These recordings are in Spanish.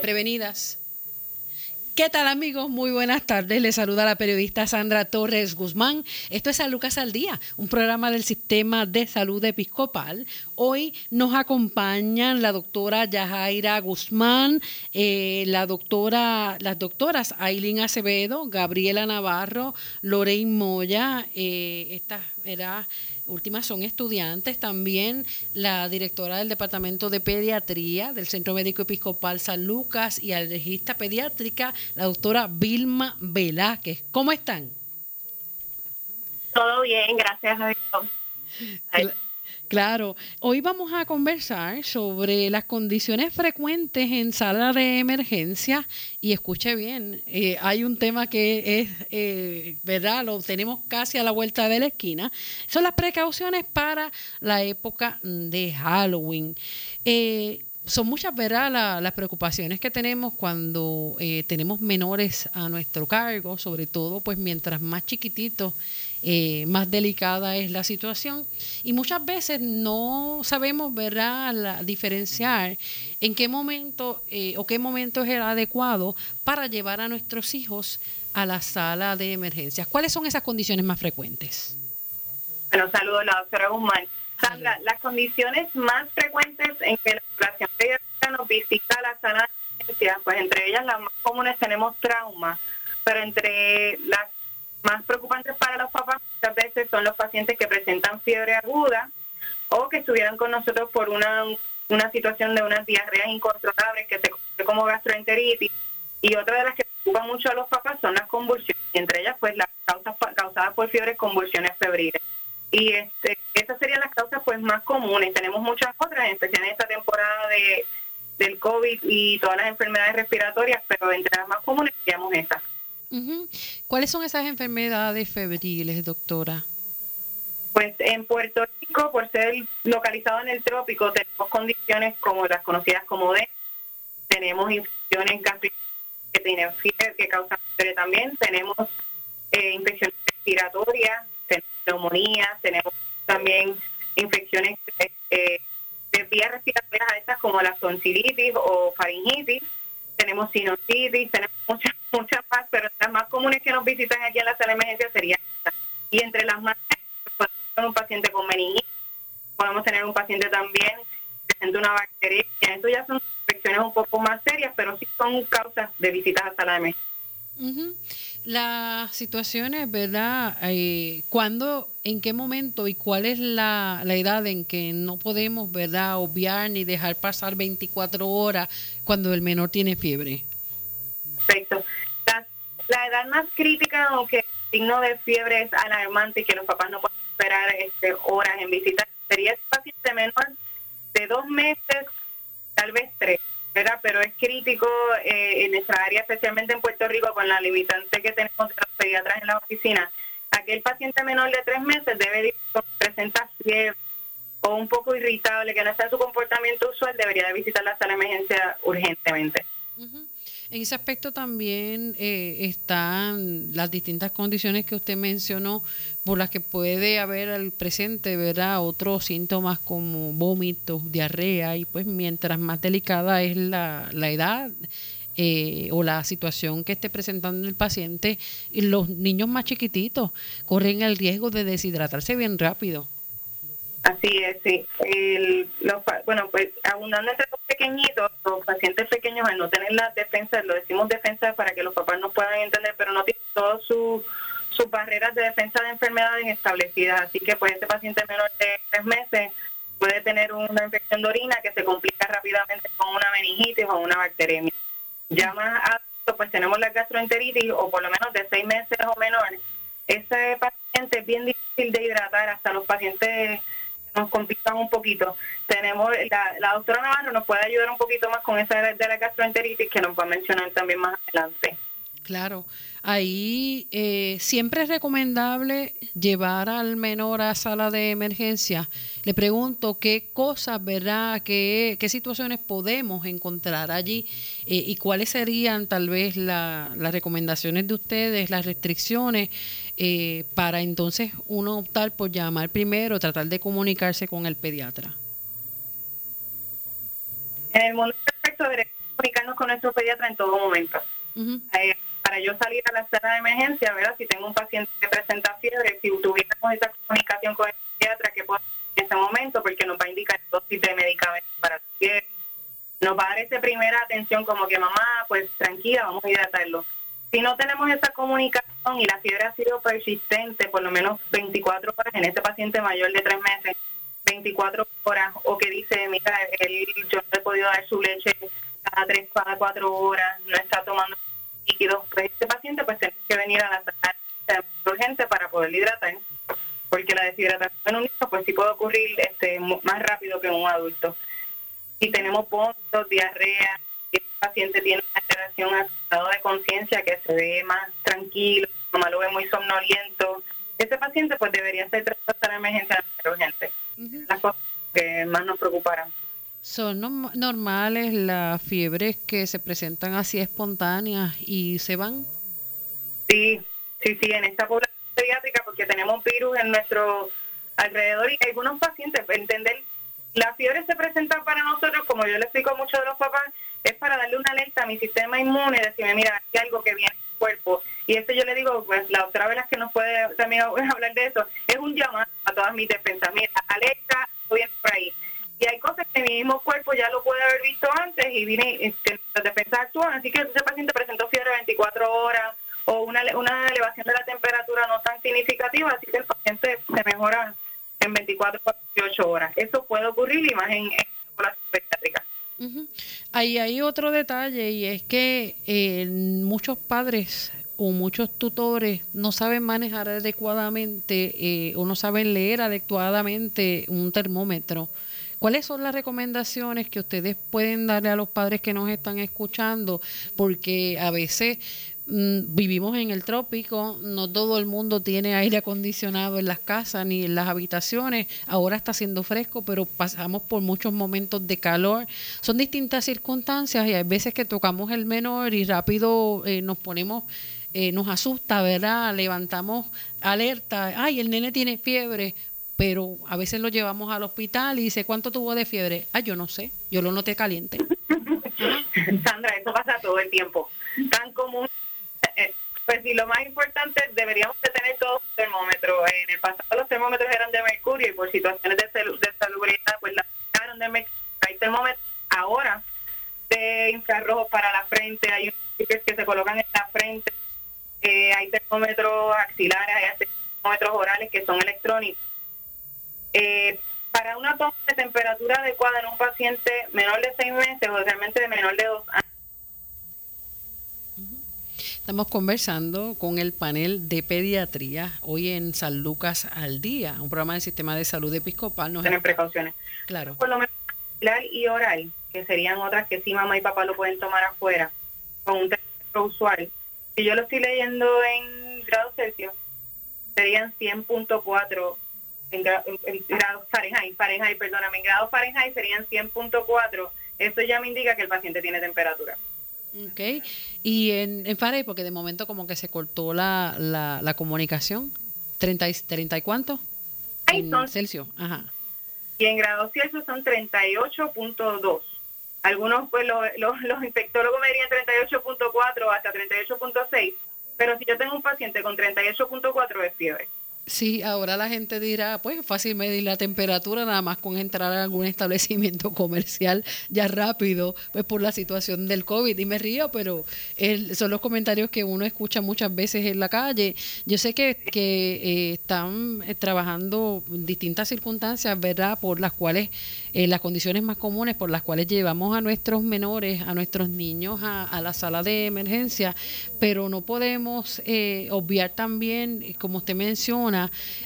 Prevenidas. ¿Qué tal amigos? Muy buenas tardes. Les saluda la periodista Sandra Torres Guzmán. Esto es San Lucas al Día, un programa del Sistema de Salud Episcopal. Hoy nos acompañan la doctora Yajaira Guzmán, eh, la doctora, las doctoras Aileen Acevedo, Gabriela Navarro, Lorraine Moya. Eh, esta era últimas son estudiantes, también la directora del Departamento de Pediatría del Centro Médico Episcopal San Lucas y alergista pediátrica, la doctora Vilma Velázquez. ¿Cómo están? Todo bien, gracias a Dios. Claro, hoy vamos a conversar sobre las condiciones frecuentes en sala de emergencia y escuche bien, eh, hay un tema que es, eh, ¿verdad? Lo tenemos casi a la vuelta de la esquina. Son las precauciones para la época de Halloween. Eh, son muchas, ¿verdad? las preocupaciones que tenemos cuando tenemos menores a nuestro cargo, sobre todo, pues mientras más chiquititos eh, más delicada es la situación y muchas veces no sabemos ¿verdad? La, diferenciar en qué momento eh, o qué momento es el adecuado para llevar a nuestros hijos a la sala de emergencias. ¿Cuáles son esas condiciones más frecuentes? Bueno, saludos la doctora Guzmán. Sandra, las condiciones más frecuentes en que la población pediátrica nos visita la sala de emergencias, pues entre ellas las más comunes tenemos trauma, pero entre las más preocupantes para los papás muchas veces son los pacientes que presentan fiebre aguda o que estuvieran con nosotros por una, una situación de unas diarreas incontrolables que se conoce como gastroenteritis. Y otra de las que preocupa mucho a los papás son las convulsiones, entre ellas pues las causas causadas por fiebre, convulsiones febriles. Y este, esas serían las causas pues más comunes. Tenemos muchas otras, en especial en esta temporada de, del COVID y todas las enfermedades respiratorias, pero entre las más comunes estas. ¿Cuáles son esas enfermedades febriles, doctora? Pues en Puerto Rico, por ser localizado en el trópico, tenemos condiciones como las conocidas como D, tenemos infecciones gástricas que tienen fiebre, que causan fiebre también, tenemos eh, infecciones respiratorias, tenemos neumonía, tenemos también infecciones eh, de vías respiratorias altas como la tonsilitis o faringitis, tenemos sinusitis, tenemos muchas, muchas más, pero las más comunes que nos visitan aquí en la sala de emergencia serían Y entre las más, podemos tener un paciente con meningitis, podemos tener un paciente también que presenta una bacteria, eso ya son infecciones un poco más serias, pero sí son causas de visitas a sala de emergencia. Las situaciones, ¿verdad? Eh, ¿Cuándo, en qué momento y cuál es la, la, edad en que no podemos, ¿verdad?, obviar ni dejar pasar 24 horas cuando el menor tiene fiebre. Perfecto. La, edad más crítica, aunque el signo de fiebre es alarmante y que los papás no pueden esperar este, horas en visitar, sería el paciente menor de dos meses, tal vez tres pero es crítico eh, en nuestra área, especialmente en Puerto Rico, con la limitante que tenemos de los pediatras en la oficina. Aquel paciente menor de tres meses debe presentar fiebre o un poco irritable, que no en su comportamiento usual, debería de visitar la sala de emergencia urgentemente. En ese aspecto también eh, están las distintas condiciones que usted mencionó por las que puede haber al presente, ¿verdad? Otros síntomas como vómitos, diarrea y pues mientras más delicada es la, la edad eh, o la situación que esté presentando el paciente, los niños más chiquititos corren el riesgo de deshidratarse bien rápido. Así es, sí. Bueno, pues abundando entre los pequeñitos, los pacientes pequeños, al no tener las defensas, lo decimos defensas para que los papás no puedan entender, pero no tienen todas sus barreras de defensa de enfermedades establecidas. Así que pues este paciente menor de tres meses puede tener una infección de orina que se complica rápidamente con una meningitis o una bacteremia. Ya más alto, pues tenemos la gastroenteritis o por lo menos de seis meses o menores. Ese paciente es bien difícil de hidratar hasta los pacientes nos complican un poquito. Tenemos, la, doctora Navarro nos puede ayudar un poquito más con esa de la gastroenteritis que nos va a mencionar también más adelante. Claro, ahí eh, siempre es recomendable llevar al menor a sala de emergencia. Le pregunto qué cosas, ¿verdad? ¿Qué, qué situaciones podemos encontrar allí eh, y cuáles serían tal vez las recomendaciones de ustedes, las restricciones, eh, para entonces uno optar por llamar primero, tratar de comunicarse con el pediatra. En el momento perfecto comunicarnos con nuestro pediatra en todo momento. Para yo salir a la sala de emergencia, ¿verdad? Si tengo un paciente que presenta fiebre, si tuviéramos esa comunicación con el pediatra, que puedo en ese momento? Porque nos va a indicar dosis de medicamentos para la fiebre. Nos va a dar esa primera atención como que mamá, pues tranquila, vamos a hidratarlo. Si no tenemos esa comunicación y la fiebre ha sido persistente, por lo menos 24 horas en este paciente mayor de tres meses, 24 horas, o que dice, mira, él, yo no he podido dar su leche cada 3, cada 4 horas, no está tomando líquidos, pues este paciente pues tiene que venir a la sala urgente para poder hidratar, porque la deshidratación en un niño pues sí puede ocurrir este más rápido que en un adulto. Si tenemos vómitos, diarrea, si el paciente tiene una alteración al estado de conciencia que se ve más tranquilo, como lo ve muy somnoliento, ese paciente pues debería ser tratado en la emergencia urgente. Las cosas que más nos preocuparan. ¿Son normales las fiebres que se presentan así espontáneas y se van? Sí, sí, sí, en esta población pediátrica porque tenemos virus en nuestro alrededor y algunos pacientes, entender, la fiebre se presenta para nosotros, como yo le explico a muchos de los papás, es para darle una alerta a mi sistema inmune, decirme, mira, hay algo que viene en el cuerpo. Y eso yo le digo, pues la otra vez que nos puede también hablar de eso, es un llamado a todas mis defensas. Mira, alerta, estoy por ahí y hay cosas que mi mismo cuerpo ya lo puede haber visto antes y vine este, las defensas actúan, así que ese paciente presentó fiebre 24 horas o una, una elevación de la temperatura no tan significativa, así que el paciente se mejora en 24 o 48 horas. Eso puede ocurrir y más en, la pediátrica. Ahí hay otro detalle y es que eh, muchos padres o muchos tutores no saben manejar adecuadamente eh, o no saben leer adecuadamente un termómetro. ¿Cuáles son las recomendaciones que ustedes pueden darle a los padres que nos están escuchando? Porque a veces mm, vivimos en el trópico, no todo el mundo tiene aire acondicionado en las casas ni en las habitaciones. Ahora está haciendo fresco, pero pasamos por muchos momentos de calor. Son distintas circunstancias y hay veces que tocamos el menor y rápido eh, nos ponemos eh, nos asusta, ¿verdad? Levantamos alerta, ay, el nene tiene fiebre, pero a veces lo llevamos al hospital y dice, ¿cuánto tuvo de fiebre? Ah, yo no sé, yo lo noté caliente. Sandra, eso pasa todo el tiempo. Tan común. Eh, pues sí, lo más importante, deberíamos de tener todos los termómetros. En el pasado los termómetros eran de mercurio y por situaciones de, de salubridad, pues la sacaron de mercurio. Hay termómetros ahora de infrarrojos para la frente, hay que se colocan en la frente, eh, hay termómetros axilares, hay termómetros orales que son electrónicos eh, para una toma de temperatura adecuada en un paciente menor de seis meses o realmente de menor de dos años. Estamos conversando con el panel de pediatría hoy en San Lucas al Día, un programa del Sistema de Salud Episcopal. Nos Tener precauciones. Claro. Por lo menos y oral, que serían otras que sí mamá y papá lo pueden tomar afuera, con un termómetro usual. Si yo lo estoy leyendo en grado Celsius, serían 100.4 en, grados Fahrenheit, Fahrenheit, perdóname, en grados Fahrenheit serían 100.4. Eso ya me indica que el paciente tiene temperatura. Ok. ¿Y en, en Fahrenheit? Porque de momento como que se cortó la, la, la comunicación. ¿30, 30 y cuánto? En Celsius, ajá. Y en grados Celsius son 38.2. Algunos, pues los, los, los infectólogos me dirían 38.4 hasta 38.6. Pero si yo tengo un paciente con 38.4 es fiebre. Sí, ahora la gente dirá, pues fácil medir la temperatura nada más con entrar a algún establecimiento comercial ya rápido, pues por la situación del COVID. Y me río, pero son los comentarios que uno escucha muchas veces en la calle. Yo sé que, que eh, están eh, trabajando distintas circunstancias, ¿verdad?, por las cuales, eh, las condiciones más comunes por las cuales llevamos a nuestros menores, a nuestros niños a, a la sala de emergencia, pero no podemos obviar también, como usted menciona,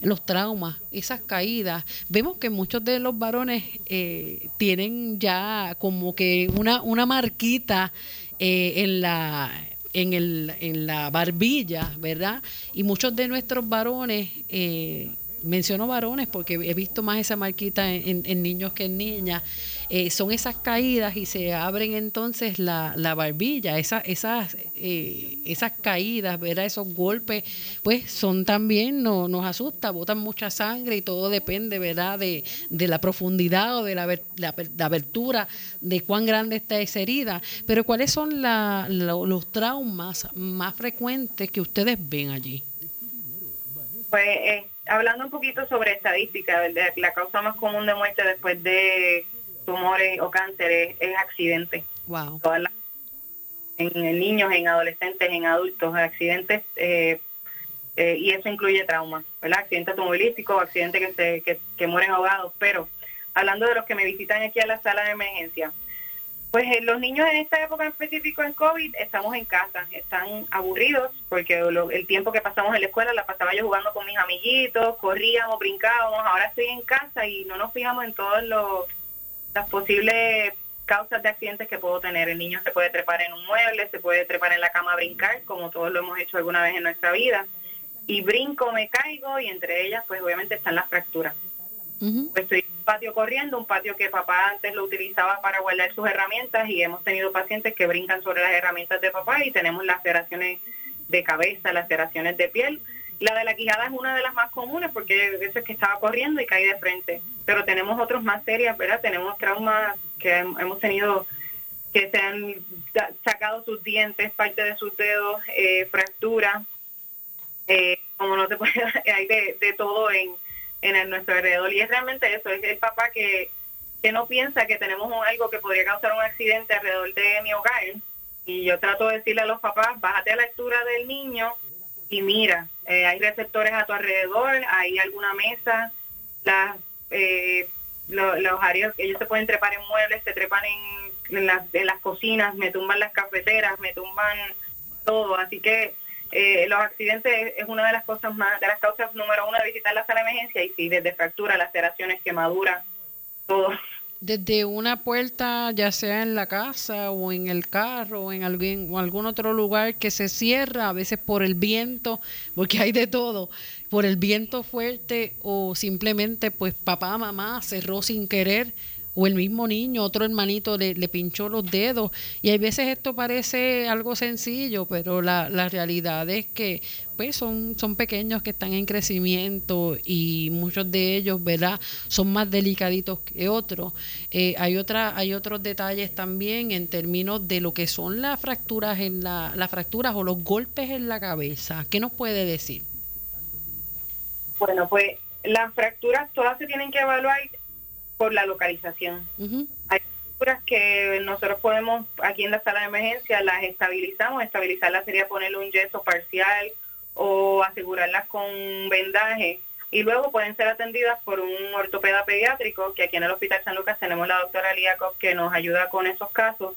los traumas, esas caídas. Vemos que muchos de los varones eh, tienen ya como que una, una marquita eh, en la en, el, en la barbilla, ¿verdad? Y muchos de nuestros varones eh, menciono varones porque he visto más esa marquita en, niños que en niñas, eh, son esas caídas y se abren entonces la, la barbilla, esa, esas, eh, esas caídas, ¿verdad? esos golpes, pues son también, no, nos asusta, botan mucha sangre y todo depende ¿verdad? De, de la profundidad o de la, la, abertura, de cuán grande está esa herida. Pero ¿cuáles son la, los traumas más frecuentes que ustedes ven allí? Pues hablando un poquito sobre estadística, la causa más común de muerte después de tumores o cánceres es, accidentes. Wow. en, niños, en adolescentes, en adultos, accidentes eh, eh, y eso incluye traumas, ¿verdad? Accidentes automovilísticos, accidentes que, se, que, que mueren ahogados, pero hablando de los que me visitan aquí a la sala de emergencia, pues eh, los niños en esta época en específico en COVID estamos en casa, están aburridos porque el tiempo que pasamos en la escuela la pasaba yo jugando con mis amiguitos, corríamos, brincábamos, ahora estoy en casa y no nos fijamos en todas las posibles causas de accidentes que puedo tener. El niño se puede trepar en un mueble, se puede trepar en la cama a brincar, como todos lo hemos hecho alguna vez en nuestra vida, y brinco, me caigo y entre ellas pues obviamente están las fracturas. Pues estoy en un patio corriendo, un patio que papá antes lo utilizaba para guardar sus herramientas y hemos tenido pacientes que brincan sobre las herramientas de papá y tenemos laceraciones de cabeza, laceraciones de piel. La de la quijada es una de las más comunes porque a veces que estaba corriendo y caí de frente. Pero tenemos otros más serias, ¿verdad? Tenemos traumas que hemos tenido que se han sacado sus dientes, parte de sus dedos, eh, fracturas. Eh, como no se puede, hay de, de todo en, en nuestro alrededor. Y es realmente eso, es el papá que, que no piensa que tenemos algo que podría causar un accidente alrededor de mi hogar. Y yo trato de decirle a los papás, bájate a la altura del niño y mira, eh, hay receptores a tu alrededor, hay alguna mesa, las, eh, los áreas, ellos se pueden trepar en muebles, se trepan en, las, en las cocinas, me tumban las cafeteras, me tumban todo. Así que eh, los accidentes es una de las cosas más, de las causas número uno de visitar la sala de emergencia y sí, desde fractura, laceraciones, quemaduras, todo. Desde una puerta, ya sea en la casa o en el carro o en algún otro lugar que se cierra, a veces por el viento, porque hay de todo, por el viento fuerte o simplemente pues papá, mamá cerró sin querer o el mismo niño, otro hermanito le, le, pinchó los dedos. Y hay veces esto parece algo sencillo, pero la, la realidad es que pues son, son pequeños que están en crecimiento y muchos de ellos, ¿verdad? Son más delicaditos que otros. Eh, hay, otra, hay otros detalles también en términos de lo que son las fracturas, en la, las fracturas o los golpes en la cabeza. ¿Qué nos puede decir? Bueno, pues las fracturas todas se tienen que evaluar por la localización. Hay fracturas que nosotros podemos, aquí en la sala de emergencia, las estabilizamos. Estabilizarlas sería ponerle un yeso parcial o asegurarlas con vendaje. Y luego pueden ser atendidas por un ortopeda pediátrico, que aquí en el Hospital San Lucas tenemos la doctora Liakov que nos ayuda con esos casos.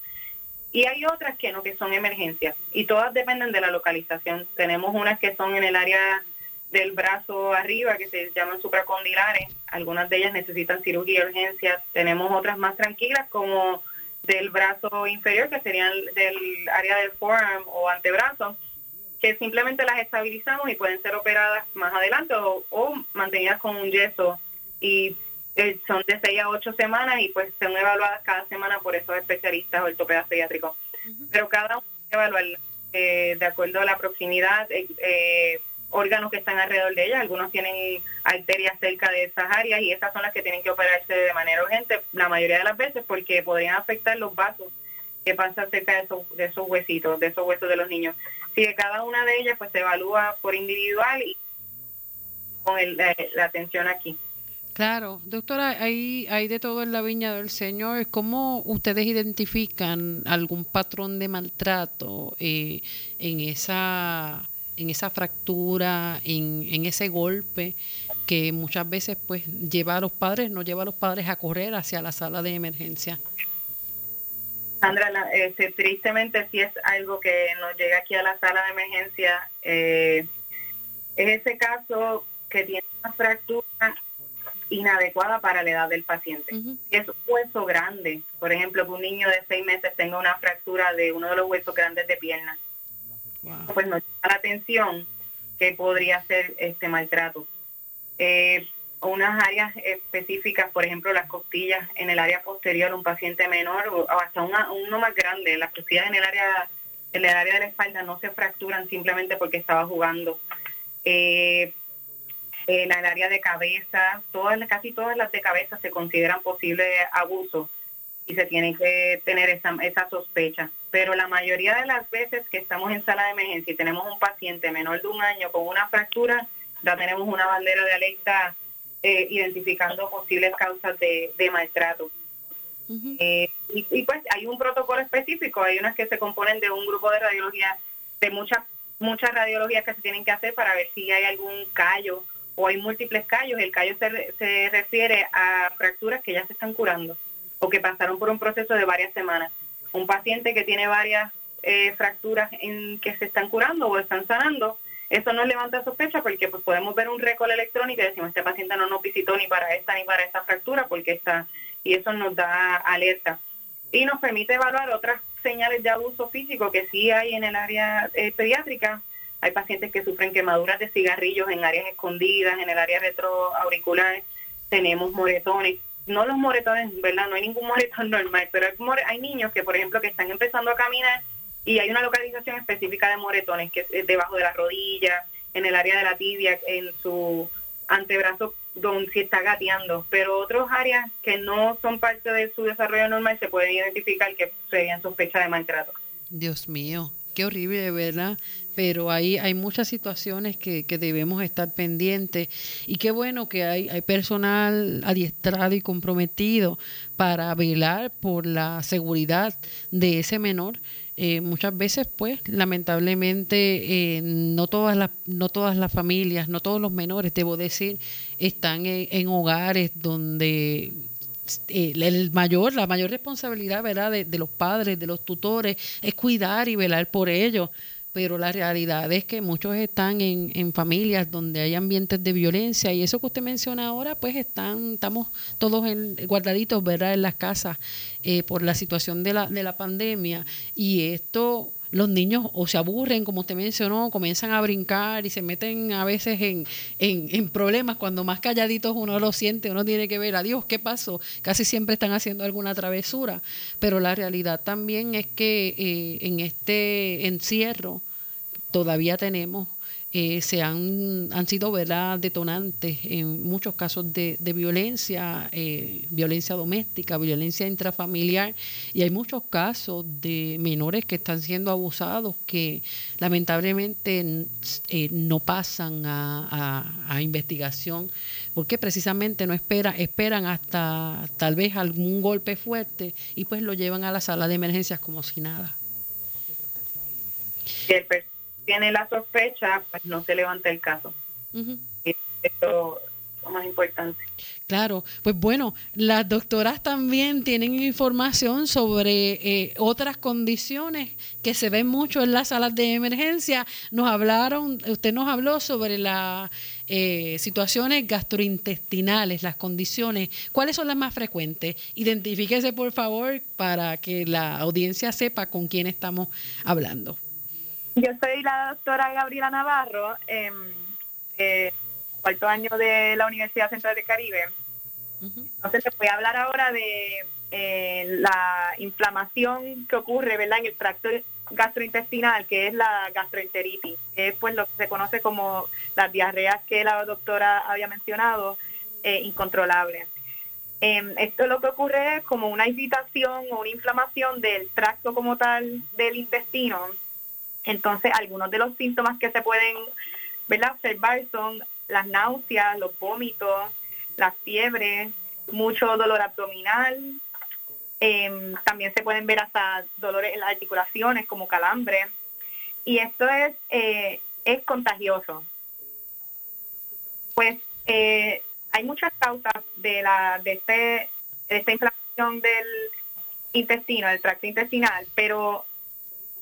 Y hay otras que no, que son emergencias. Y todas dependen de la localización. Tenemos unas que son en el área del brazo arriba que se llaman supracondilares. Algunas de ellas necesitan cirugía y urgencia. Tenemos otras más tranquilas como del brazo inferior que serían del área del forearm o antebrazo que simplemente las estabilizamos y pueden ser operadas más adelante o, mantenidas con un yeso y eh, son de 6 a 8 semanas y pues son evaluadas cada semana por esos especialistas o ortopedas pediátricos. Pero cada uno evalúa eh, de acuerdo a la proximidad, eh, eh órganos que están alrededor de ellas. Algunos tienen arterias cerca de esas áreas y esas son las que tienen que operarse de manera urgente la mayoría de las veces porque podrían afectar los vasos que pasan cerca de esos, de esos huesitos, de esos huesos de los niños. Si de cada una de ellas pues se evalúa por individual y con la atención aquí. Claro, doctora, hay, hay de todo en la viña del Señor. ¿Cómo ustedes identifican algún patrón de maltrato eh, en esa en esa fractura, en, en ese golpe que muchas veces pues lleva a los padres, no lleva a los padres a correr hacia la sala de emergencia. Sandra, este, tristemente sí es algo que nos llega aquí a la sala de emergencia. Eh, es ese caso que tiene una fractura inadecuada para la edad del paciente. Es un hueso grande, por ejemplo, que un niño de seis meses tenga una fractura de uno de los huesos grandes de pierna pues nos llama la atención que podría ser este maltrato. Eh, unas áreas específicas, por ejemplo, las costillas en el área posterior, un paciente menor o hasta uno más grande, las costillas en el área en el área de la espalda no se fracturan simplemente porque estaba jugando. Eh, en el área de cabeza, todas, casi todas las de cabeza se consideran posible abuso y se tiene que tener esa, esa sospecha. Pero la mayoría de las veces que estamos en sala de emergencia y tenemos un paciente menor de un año con una fractura, ya tenemos una bandera de alerta eh, identificando posibles causas de, maltrato. Eh, y, pues hay un protocolo específico, hay unas que se componen de un grupo de radiología, de muchas muchas radiologías que se tienen que hacer para ver si hay algún callo o hay múltiples callos. El callo se, se refiere a fracturas que ya se están curando o que pasaron por un proceso de varias semanas. Un paciente que tiene varias eh, fracturas en que se están curando o están sanando, eso nos levanta sospecha porque pues podemos ver un récord electrónico y decimos este paciente no nos visitó ni para esta ni para esta fractura porque está y eso nos da alerta y nos permite evaluar otras señales de abuso físico que sí hay en el área eh, pediátrica. Hay pacientes que sufren quemaduras de cigarrillos en áreas escondidas, en el área retroauricular. Tenemos moretones. No los moretones, ¿verdad? No hay ningún moretón normal, pero hay, hay niños que, por ejemplo, que están empezando a caminar y hay una localización específica de moretones, que es debajo de la rodilla, en el área de la tibia, en su antebrazo donde si está gateando, pero otras áreas que no son parte de su desarrollo normal se puede identificar que serían sospecha de maltrato. Dios mío, qué horrible, ¿verdad? Pero ahí hay muchas situaciones que, que debemos estar pendientes. Y qué bueno que hay, hay personal adiestrado y comprometido para velar por la seguridad de ese menor. Eh, muchas veces pues lamentablemente eh, no todas las no todas las familias no todos los menores debo decir están en, hogares donde eh, el mayor la mayor responsabilidad verdad de, los padres de los tutores es cuidar y velar por ellos pero la realidad es que muchos están en, en, familias donde hay ambientes de violencia y eso que usted menciona ahora, pues están, estamos todos en, guardaditos, ¿verdad?, en las casas eh, por la situación de la, de la pandemia y esto los niños o se aburren, como usted mencionó, comienzan a brincar y se meten a veces en, en, problemas cuando más calladitos uno lo siente, uno tiene que ver, adiós, ¿qué pasó? Casi siempre están haciendo alguna travesura, pero la realidad también es que eh, en este encierro todavía tenemos eh, se han, han sido ¿verdad? detonantes en muchos casos de, violencia, eh, violencia doméstica, violencia intrafamiliar, y hay muchos casos de menores que están siendo abusados que lamentablemente eh, no pasan a, investigación, porque precisamente no espera, esperan hasta tal vez algún golpe fuerte y pues lo llevan a la sala de emergencias como si nada tiene la sospecha, pues no se levanta el caso. Esto es más importante. Claro, pues bueno, las doctoras también tienen información sobre eh, otras condiciones que se ven mucho en las salas de emergencia. Nos hablaron, usted nos habló sobre las eh, situaciones gastrointestinales, las condiciones. ¿Cuáles son las más frecuentes? Identifíquese, por favor, para que la audiencia sepa con quién estamos hablando. Yo soy la doctora Gabriela Navarro, eh, cuarto año de la Universidad Central del Caribe. Entonces te voy a hablar ahora de eh, la inflamación que ocurre ¿verdad? en el tracto gastrointestinal, que es la gastroenteritis, que es pues lo que se conoce como las diarreas que la doctora había mencionado, eh, incontrolables. Em, esto lo que ocurre es como una irritación o una inflamación del tracto como tal del intestino entonces, algunos de los síntomas que se pueden observar son las náuseas, los vómitos, la fiebre, mucho dolor abdominal. Em, también se pueden ver hasta dolores en las articulaciones como calambre. Y esto es, eh, es contagioso. Pues eh, hay muchas causas de, la, de, este, de esta inflamación del intestino, del tracto intestinal, pero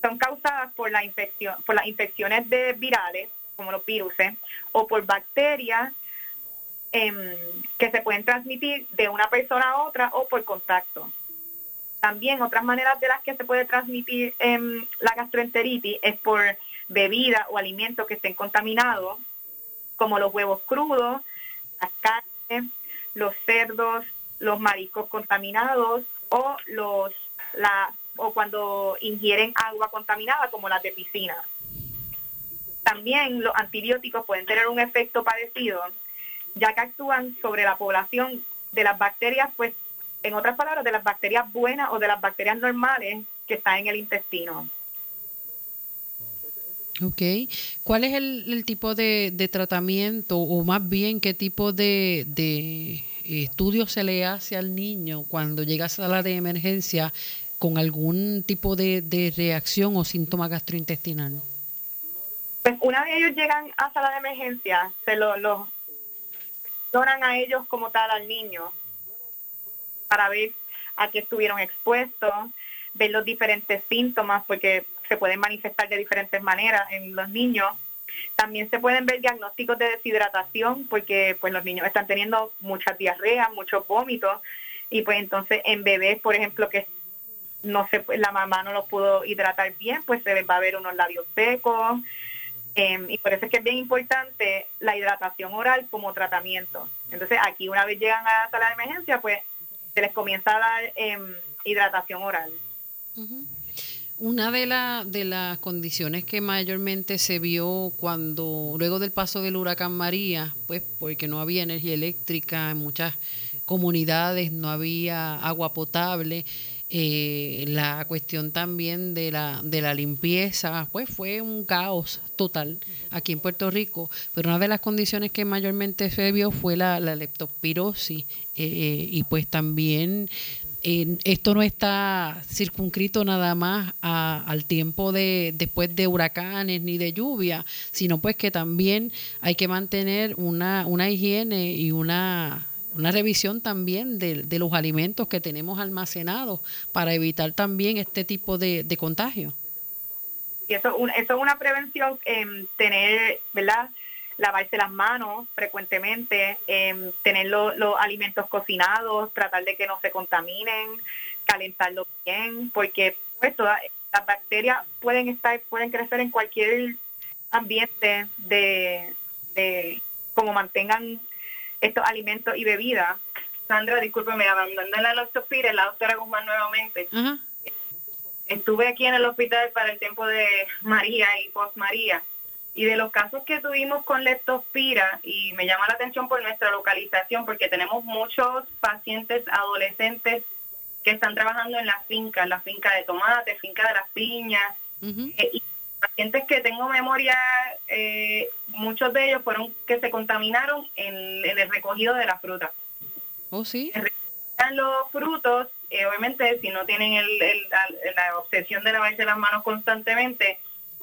son causadas por la infección, por las infecciones de virales, como los virus, o por bacterias em, que se pueden transmitir de una persona a otra o por contacto. También otras maneras de las que se puede transmitir em, la gastroenteritis es por bebida o alimentos que estén contaminados, como los huevos crudos, las carnes, los cerdos, los mariscos contaminados o los la o cuando ingieren agua contaminada como la de piscina. También los antibióticos pueden tener un efecto parecido, ya que actúan sobre la población de las bacterias, pues en otras palabras, de las bacterias buenas o de las bacterias normales que están en el intestino. Ok. ¿Cuál es el, tipo de, tratamiento o más bien qué tipo de, de estudio se le hace al niño cuando llega a sala de emergencia con algún tipo de, reacción o síntoma gastrointestinal? Pues una vez ellos llegan a sala de emergencia, se lo, lo donan a ellos como tal al niño para ver a qué estuvieron expuestos, ver los diferentes síntomas, porque se pueden manifestar de diferentes maneras en los niños. También se pueden ver diagnósticos de deshidratación, porque pues los niños están teniendo muchas diarreas, muchos vómitos, y pues entonces en bebés, por ejemplo, que no se, la mamá no los pudo hidratar bien, pues se les va a ver unos labios secos. Em, y por eso es que es bien importante la hidratación oral como tratamiento. Entonces aquí una vez llegan a la sala de emergencia, pues se les comienza a dar em, hidratación oral. Una de, la, de las condiciones que mayormente se vio cuando, luego del paso del huracán María, pues porque no había energía eléctrica en muchas comunidades, no había agua potable, eh, la cuestión también de la, de la limpieza, pues fue un caos total aquí en Puerto Rico, pero una de las condiciones que mayormente se vio fue la, leptospirosis eh, y pues también esto no está circunscrito nada más al tiempo de después de huracanes ni de lluvia, sino pues que también hay que mantener una, una higiene y una una revisión también de, los alimentos que tenemos almacenados para evitar también este tipo de, contagio. Y eso, eso es una prevención, en tener, ¿verdad? Lavarse las manos frecuentemente, tener los alimentos cocinados, tratar de que no se contaminen, calentarlos bien, porque pues todas las bacterias pueden estar, pueden crecer en cualquier ambiente de, de como mantengan estos alimentos y bebidas. Sandra, discúlpeme, abandonando la lactopira, la doctora Guzmán nuevamente. Estuve aquí en el hospital para el tiempo de María y post María. Y de los casos que tuvimos con leptospira, y me llama la atención por nuestra localización, porque tenemos muchos pacientes adolescentes que están trabajando en las fincas, la finca de tomate, finca de las piñas, eh, y pacientes que tengo memoria, eh, muchos de ellos fueron que se contaminaron en, el recogido de la fruta. ¿Oh, sí? Los frutos, eh, obviamente, si no tienen el, la obsesión de lavarse las manos constantemente,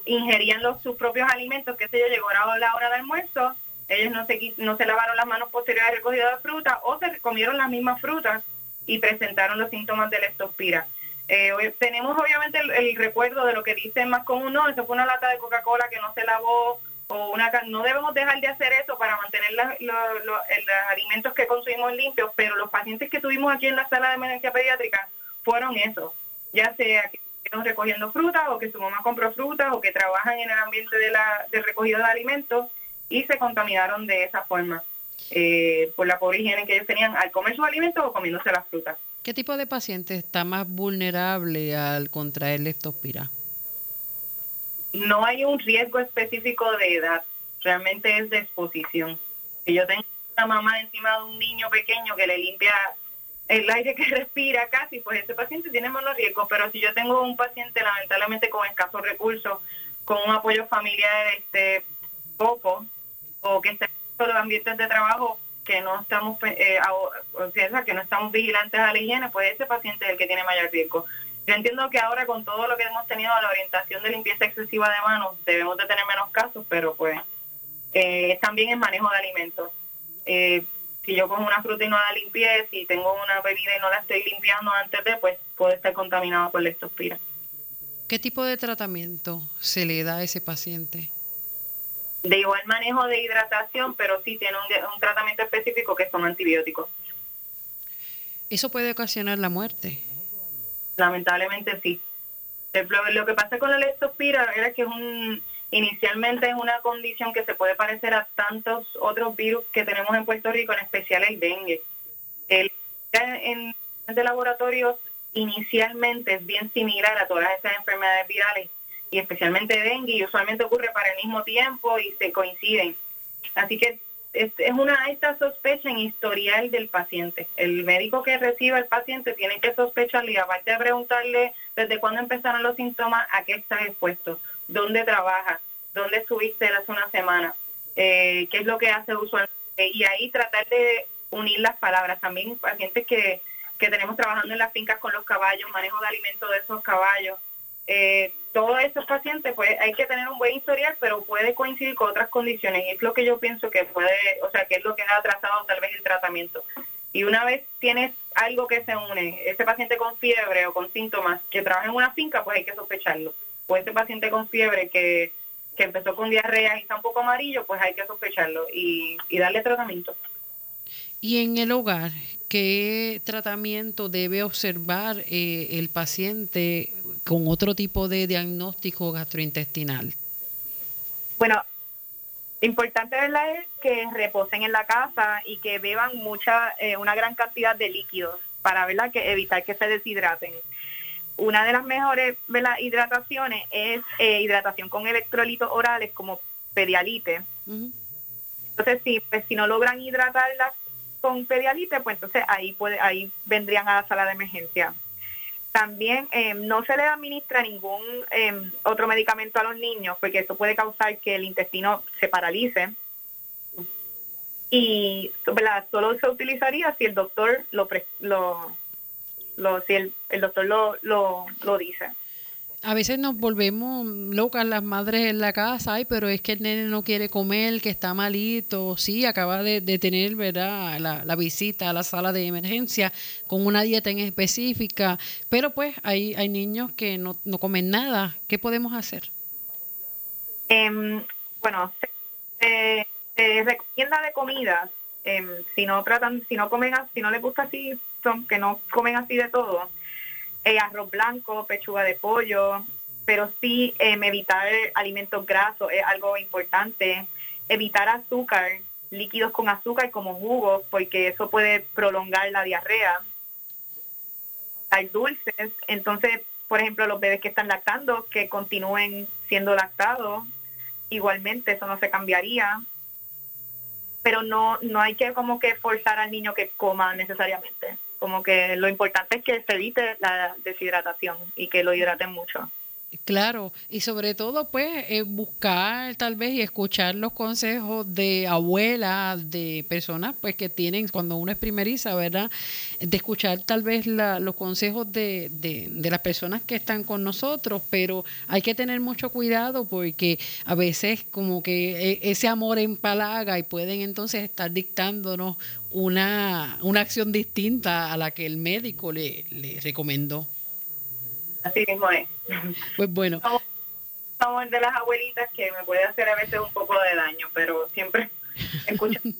ingerían los, sus propios alimentos, que se yo, llegó la hora de almuerzo, ellos no se, no se lavaron las manos posteriores al recogido de fruta o se comieron las mismas frutas y presentaron los síntomas de leptospira. Eh, tenemos obviamente el, recuerdo de lo que dice más común, no, eso fue una lata de Coca-Cola que no se lavó o una no debemos dejar de hacer eso para mantener los alimentos que consumimos limpios, pero los pacientes que tuvimos aquí en la sala de emergencia pediátrica fueron esos, ya sea que estén recogiendo frutas o que su mamá compró frutas o que trabajan en el ambiente de la, del recogido de alimentos y se contaminaron de esa forma eh, por la pobre higiene que ellos tenían al comer sus alimentos o comiéndose las frutas. ¿Qué tipo de paciente está más vulnerable al contraer leptospira? No hay un riesgo específico de edad, realmente es de exposición. Si yo tengo una mamá encima de un niño pequeño que le limpia el aire que respira casi, pues ese paciente tiene menos riesgo, pero si yo tengo un paciente lamentablemente con escasos recursos, con un apoyo familiar este poco, o que está en los ambientes de trabajo que no estamos eh, o sea, que no estamos vigilantes a la higiene, pues ese paciente es el que tiene mayor riesgo. Yo entiendo que ahora con todo lo que hemos tenido la orientación de limpieza excesiva de manos, debemos de tener menos casos, pero pues eh, también el manejo de alimentos. Eh, si yo cojo una fruta y no la limpié, si tengo una bebida y no la estoy limpiando antes de, pues puede estar contaminado por leptospira. ¿Qué tipo de tratamiento se le da a ese paciente? De igual manejo de hidratación, pero sí tiene un, tratamiento específico que son antibióticos. ¿Eso puede ocasionar la muerte? Lamentablemente sí. Lo, que pasa con la leptospira era que es un Inicialmente es una condición que se puede parecer a tantos otros virus que tenemos en Puerto Rico, en especial el dengue. El en, de laboratorios inicialmente es bien similar a todas esas enfermedades virales y especialmente dengue y usualmente ocurre para el mismo tiempo y se coinciden. Así que es, una alta sospecha en historial del paciente. El médico que reciba al paciente tiene que sospecharle y aparte de preguntarle desde cuándo empezaron los síntomas, a qué está expuesto, dónde trabaja, dónde estuviste hace una semana, eh, qué es lo que hace usualmente y ahí tratar de unir las palabras. También pacientes que, que tenemos trabajando en las fincas con los caballos, manejo de alimentos de esos caballos, eh, todos esos pacientes, pues hay que tener un buen historial, pero puede coincidir con otras condiciones y es lo que yo pienso que puede, o sea, que es lo que ha atrasado tal vez el tratamiento. Y una vez tienes algo que se une, ese paciente con fiebre o con síntomas que trabaja en una finca, pues hay que sospecharlo. O ese paciente con fiebre que, que empezó con diarrea y está un poco amarillo, pues hay que sospecharlo y, y darle tratamiento. Y en el hogar, ¿qué tratamiento debe observar eh, el paciente con otro tipo de diagnóstico gastrointestinal? Bueno, importante ¿verdad? es que reposen en la casa y que beban mucha, eh, una gran cantidad de líquidos para ¿verdad? Que evitar que se deshidraten. Una de las mejores ¿verdad? hidrataciones es eh, hidratación con electrolitos orales como pedialite. Entonces, si, pues, si no logran hidratarla con pedialite, pues entonces ahí, puede, ahí vendrían a la sala de emergencia. También eh, no se le administra ningún eh, otro medicamento a los niños porque eso puede causar que el intestino se paralice. Y solo se utilizaría si el doctor lo, lo, lo si el, el doctor lo, lo, lo dice a veces nos volvemos locas las madres en la casa, ay, pero es que el nene no quiere comer, que está malito, sí, acaba de, tener, ¿verdad?, la, visita a la sala de emergencia con una dieta en específica, pero pues hay, hay niños que no, no comen nada, ¿qué podemos hacer? Em, bueno, se, recomienda de comida, em, si no tratan, si no comen, si no les gusta así, son que no comen así de todo, eh, arroz blanco, pechuga de pollo, pero sí eh, evitar alimentos grasos es algo importante. Evitar azúcar, líquidos con azúcar como jugos, porque eso puede prolongar la diarrea. Hay dulces, entonces, por ejemplo, los bebés que están lactando, que continúen siendo lactados, igualmente eso no se cambiaría. Pero no, no hay que como que forzar al niño que coma necesariamente como que lo importante es que se evite la deshidratación y que lo hidraten mucho. Claro, y sobre todo pues eh, buscar tal vez y escuchar los consejos de abuelas, de personas pues que tienen, cuando uno es primeriza, ¿verdad? De escuchar tal vez los consejos de, de, de, las personas que están con nosotros, pero hay que tener mucho cuidado porque a veces como que e, ese amor empalaga y pueden entonces estar dictándonos una, una acción distinta a la que el médico le, le recomendó. Así mismo es. Pues bueno. Somos, de las abuelitas que me puede hacer a veces un poco de daño, pero siempre escucho.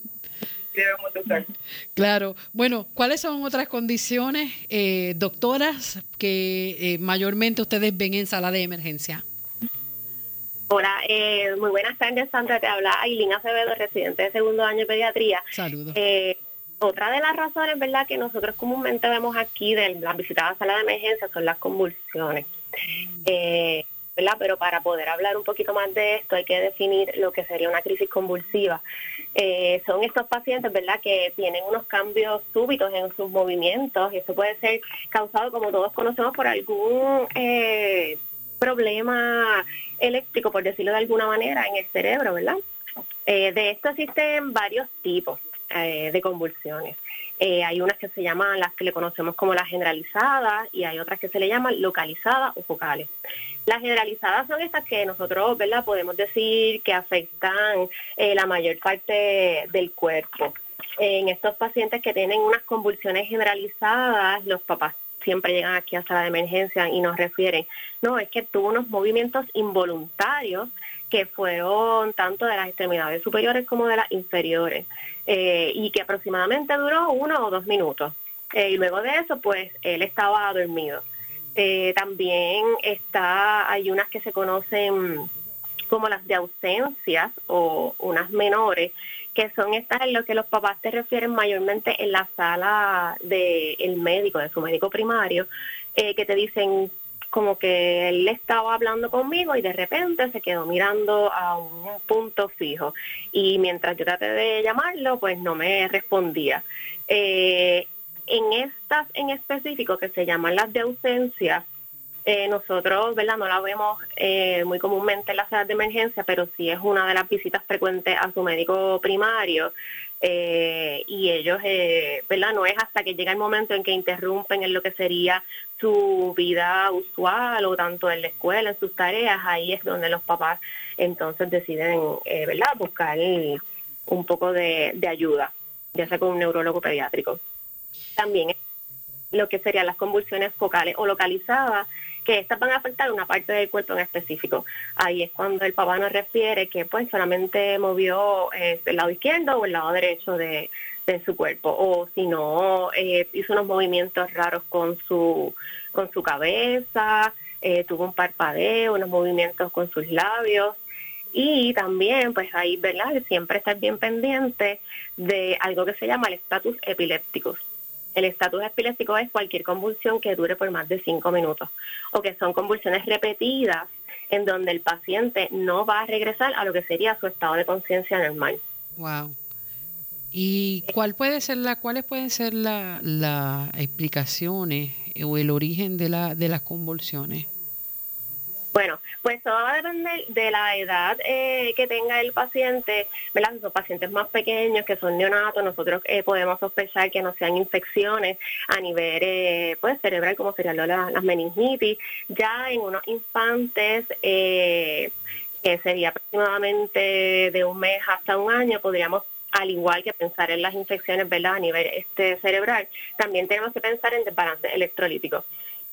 Claro. Bueno, ¿cuáles son otras condiciones, eh, doctoras, que eh, mayormente ustedes ven en sala de emergencia? Hola, eh, muy buenas tardes, Sandra. Te habla Ailín Acevedo, residente de segundo año de pediatría. Saludos. Otra de las razones, ¿verdad?, que nosotros comúnmente vemos aquí de las visitadas a sala de emergencia son las convulsiones. Eh, ¿verdad? Pero para poder hablar un poquito más de esto hay que definir lo que sería una crisis convulsiva. Eh, son estos pacientes, ¿verdad?, que tienen unos cambios súbitos en sus movimientos y esto puede ser causado, como todos conocemos, por algún eh, problema eléctrico, por decirlo de alguna manera, en el cerebro, ¿verdad? de esto existen varios tipos. Eh, de convulsiones. Eh, hay unas que se llaman las que le conocemos como las generalizadas y hay otras que se le llaman localizadas o focales. Las generalizadas son estas que nosotros, ¿verdad? Podemos decir que afectan eh, la mayor parte del cuerpo. En estos pacientes que tienen unas convulsiones generalizadas, los papás siempre llegan aquí a sala de emergencia y nos refieren, no, es que tuvo unos movimientos involuntarios que fueron tanto de las extremidades superiores como de las inferiores eh, y que aproximadamente duró uno o dos minutos. Eh, y luego de eso, pues él estaba dormido. Eh, también está, hay unas que se conocen como las de ausencias o unas menores, que son estas en lo que los papás te refieren mayormente en la sala del médico, de su médico primario, eh, que te dicen como que él estaba hablando conmigo y de repente se quedó mirando a un punto fijo. Y mientras yo traté de llamarlo, pues no me respondía. Eh, en estas en específico, que se llaman las de ausencia, eh, nosotros, ¿verdad? No la vemos eh, muy comúnmente en las salas de emergencia, pero sí es una de las visitas frecuentes a su médico primario. Eh, y ellos, ¿verdad? No es hasta que llega el momento en que interrumpen en lo que sería su vida usual o tanto en la escuela, en sus tareas, ahí es donde los papás entonces deciden, ¿verdad? Buscar un poco de, de ayuda, ya sea con un neurólogo pediátrico. También lo que serían las convulsiones focales o localizadas, que estas van a afectar una parte del cuerpo en específico. Ahí es cuando el papá nos refiere que pues solamente movió eh, el lado izquierdo o el lado derecho de, su cuerpo, o si no, eh, hizo unos movimientos raros con su, con su cabeza, eh, tuvo un parpadeo, unos movimientos con sus labios. Y también, pues ahí, ¿verdad? Siempre estar bien pendiente de algo que se llama el estatus epiléptico. El estatus epiléptico es cualquier convulsión que dure por más de cinco minutos o que son convulsiones repetidas en donde el paciente no va a regresar a lo que sería su estado de conciencia normal. Wow. ¿Y cuáles pueden ser las explicaciones o el origen de las convulsiones? Pues todo va a depender de la edad eh, que tenga el paciente, ¿verdad? Son pacientes más pequeños, que son neonatos, nosotros eh, podemos sospechar que no sean infecciones a nivel eh, pues, cerebral, como serían las, meningitis. Ya en unos infantes, que sería aproximadamente de un mes hasta un año, podríamos al igual que pensar en las infecciones ¿verdad? a nivel este cerebral, también tenemos que pensar en desbalance electrolítico.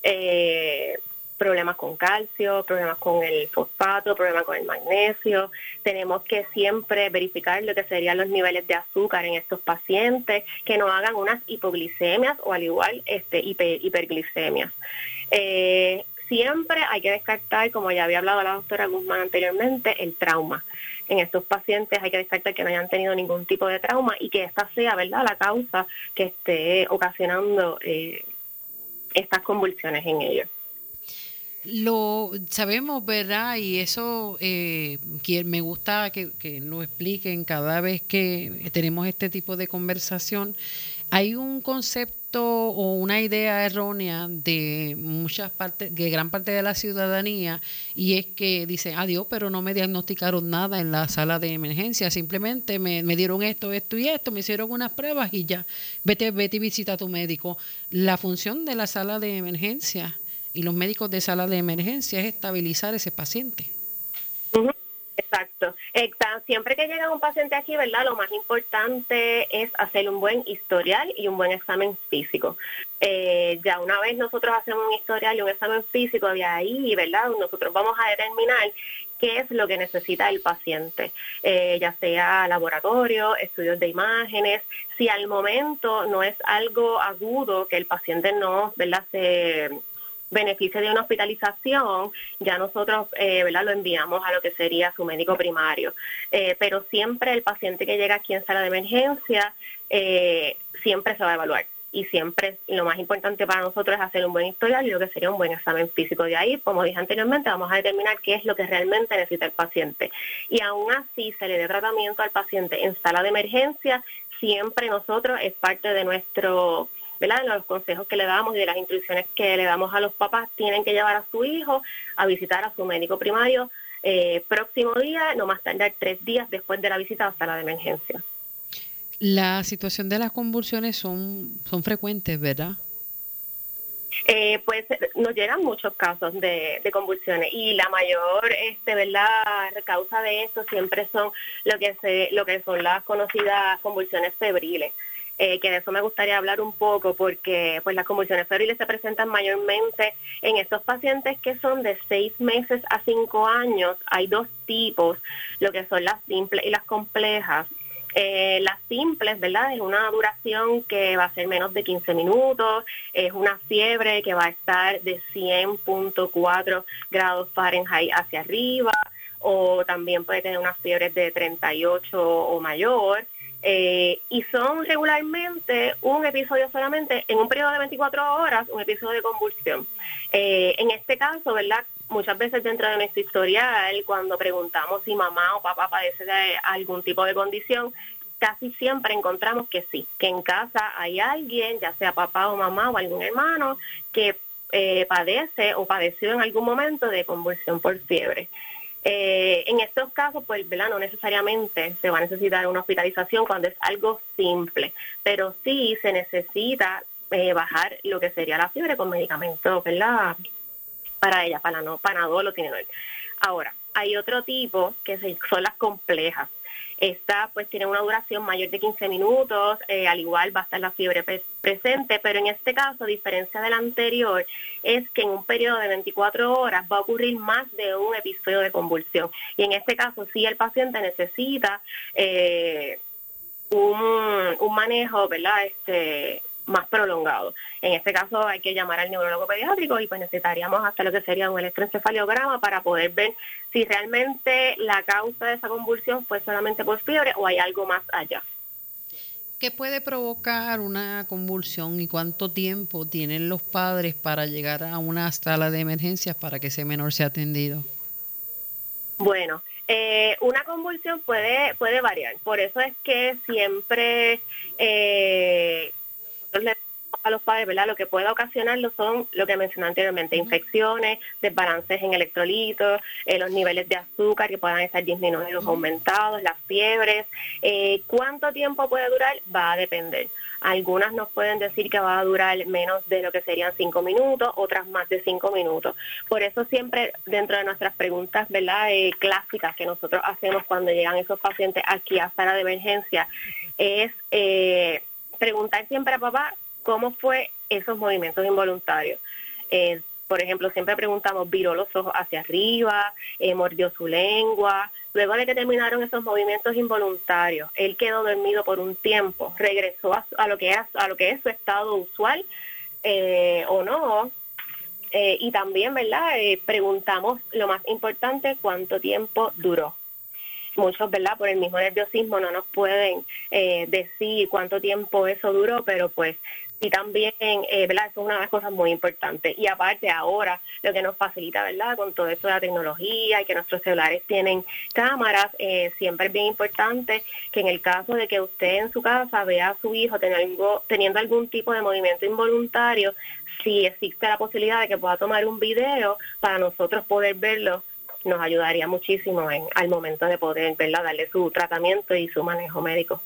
Eh, problemas con calcio, problemas con el fosfato, problemas con el magnesio. Tenemos que siempre verificar lo que serían los niveles de azúcar en estos pacientes, que no hagan unas hipoglicemias o al igual este, hiperglicemias. Eh, siempre hay que descartar, como ya había hablado la doctora Guzmán anteriormente, el trauma. En estos pacientes hay que descartar que no hayan tenido ningún tipo de trauma y que esta sea, ¿verdad?, la causa que esté ocasionando eh, estas convulsiones en ellos. Lo sabemos, ¿verdad? Y eso eh, me gusta que, que lo expliquen cada vez que tenemos este tipo de conversación. Hay un concepto o una idea errónea de muchas partes, de gran parte de la ciudadanía, y es que dice, adiós, pero no me diagnosticaron nada en la sala de emergencia, simplemente me, me, dieron esto, esto y esto, me hicieron unas pruebas y ya, vete, vete y visita a tu médico. La función de la sala de emergencia y los médicos de sala de emergencia es estabilizar ese paciente. Exacto. Siempre que llega un paciente aquí, ¿verdad? Lo más importante es hacer un buen historial y un buen examen físico. Eh, ya una vez nosotros hacemos un historial y un examen físico de ahí, ¿verdad? Nosotros vamos a determinar qué es lo que necesita el paciente, eh, ya sea laboratorio, estudios de imágenes. Si al momento no es algo agudo que el paciente no, ¿verdad? Se beneficio de una hospitalización, ya nosotros eh, ¿verdad? lo enviamos a lo que sería su médico primario. Eh, pero siempre el paciente que llega aquí en sala de emergencia, eh, siempre se va a evaluar. Y siempre lo más importante para nosotros es hacer un buen historial y lo que sería un buen examen físico. De ahí, como dije anteriormente, vamos a determinar qué es lo que realmente necesita el paciente. Y aún así se le dé tratamiento al paciente en sala de emergencia, siempre nosotros es parte de nuestro ¿verdad? los consejos que le damos y de las instrucciones que le damos a los papás, tienen que llevar a su hijo a visitar a su médico primario eh, próximo día, no más tardar tres días después de la visita hasta la de emergencia. La situación de las convulsiones son, son frecuentes, ¿verdad? Eh, pues nos llegan muchos casos de, de, convulsiones y la mayor este verdad causa de esto siempre son lo que se lo que son las conocidas convulsiones febriles eh, que de eso me gustaría hablar un poco porque pues las convulsiones febriles se presentan mayormente en estos pacientes que son de seis meses a cinco años. Hay dos tipos, lo que son las simples y las complejas. Eh, las simples, ¿verdad? Es una duración que va a ser menos de 15 minutos, es una fiebre que va a estar de 100.4 grados Fahrenheit hacia arriba, o también puede tener unas fiebres de 38 o mayor. Eh, y son regularmente un episodio solamente, en un periodo de 24 horas, un episodio de convulsión. Eh, en este caso, ¿verdad? Muchas veces dentro de nuestro historial, cuando preguntamos si mamá o papá padece de algún tipo de condición, casi siempre encontramos que sí, que en casa hay alguien, ya sea papá o mamá o algún hermano, que eh, padece o padeció en algún momento de convulsión por fiebre. Eh, en estos casos, pues, ¿verdad? No necesariamente se va a necesitar una hospitalización cuando es algo simple, pero sí se necesita eh, bajar lo que sería la fiebre con medicamentos, ¿verdad? Para ella, para no, panadol o tiene Ahora, hay otro tipo que son las complejas. Esta pues tiene una duración mayor de 15 minutos, eh, al igual va a estar la fiebre presente, pero en este caso, a diferencia del anterior, es que en un periodo de 24 horas va a ocurrir más de un episodio de convulsión. Y en este caso sí el paciente necesita eh, un, un manejo, ¿verdad? Este, más prolongado. En este caso hay que llamar al neurólogo pediátrico y pues necesitaríamos hacer lo que sería un electroencefaliograma para poder ver si realmente la causa de esa convulsión fue solamente por fiebre o hay algo más allá. ¿Qué puede provocar una convulsión y cuánto tiempo tienen los padres para llegar a una sala de emergencias para que ese menor sea atendido? Bueno, eh, una convulsión puede puede variar, por eso es que siempre eh, a los padres, ¿verdad? Lo que puede ocasionarlo son lo que mencioné anteriormente, infecciones, desbalances en electrolitos, eh, los niveles de azúcar que puedan estar disminuidos o aumentados, las fiebres. Eh, ¿Cuánto tiempo puede durar? Va a depender. Algunas nos pueden decir que va a durar menos de lo que serían cinco minutos, otras más de cinco minutos. Por eso siempre dentro de nuestras preguntas, ¿verdad? Eh, clásicas que nosotros hacemos cuando llegan esos pacientes aquí a sala de emergencia es preguntar siempre a papá cómo fue esos movimientos involuntarios. Eh, por ejemplo, siempre preguntamos, viró los ojos hacia arriba, eh, mordió su lengua. Luego de que terminaron esos movimientos involuntarios, él quedó dormido por un tiempo, regresó a, lo, que es, a lo que es su estado usual eh, o no. y también, ¿verdad? preguntamos lo más importante, cuánto tiempo duró muchos, ¿verdad? Por el mismo nerviosismo no nos pueden eh, decir cuánto tiempo eso duró, pero pues sí también, eh, ¿verdad? Eso es una de las cosas muy importantes. Y aparte ahora, lo que nos facilita, ¿verdad? Con todo esto de la tecnología y que nuestros celulares tienen cámaras, eh, siempre es bien importante que en el caso de que usted en su casa vea a su hijo teniendo, teniendo algún tipo de movimiento involuntario, si existe la posibilidad de que pueda tomar un video para nosotros poder verlo nos ayudaría muchísimo en, al momento de poder ¿verdad? darle su tratamiento y su manejo médico.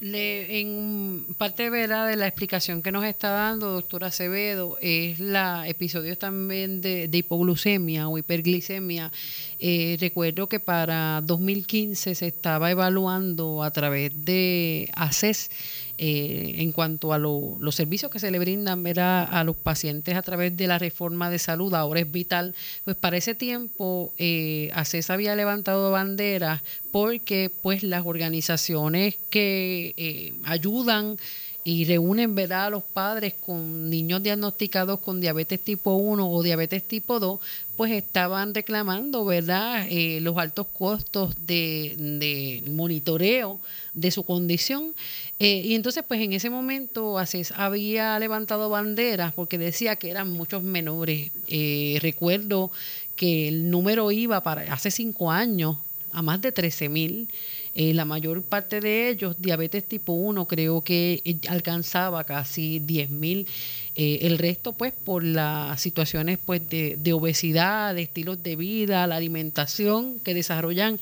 Le, en parte ¿verdad? de la explicación que nos está dando, doctora Acevedo, es la episodio también de, hipoglucemia o hiperglicemia. Eh, recuerdo que para 2015 se estaba evaluando a través de ACES eh, en cuanto a los servicios que se le brindan a los pacientes a través de la reforma de salud, ahora es vital, pues para ese tiempo eh, ACES había levantado banderas porque pues las organizaciones que eh, ayudan y reúnen ¿verdad? a los padres con niños diagnosticados con diabetes tipo 1 o diabetes tipo 2, pues estaban reclamando verdad eh, los altos costos de, de, monitoreo de su condición. Eh, y entonces, pues en ese momento ACES había levantado banderas porque decía que eran muchos menores. Eh, recuerdo que el número iba para hace cinco años a más de 13 mil. Eh, la mayor parte de ellos, diabetes tipo 1, creo que eh, alcanzaba casi 10 mil. Eh, el resto, pues, por las situaciones pues, de, obesidad, de estilos de vida, la alimentación, que desarrollan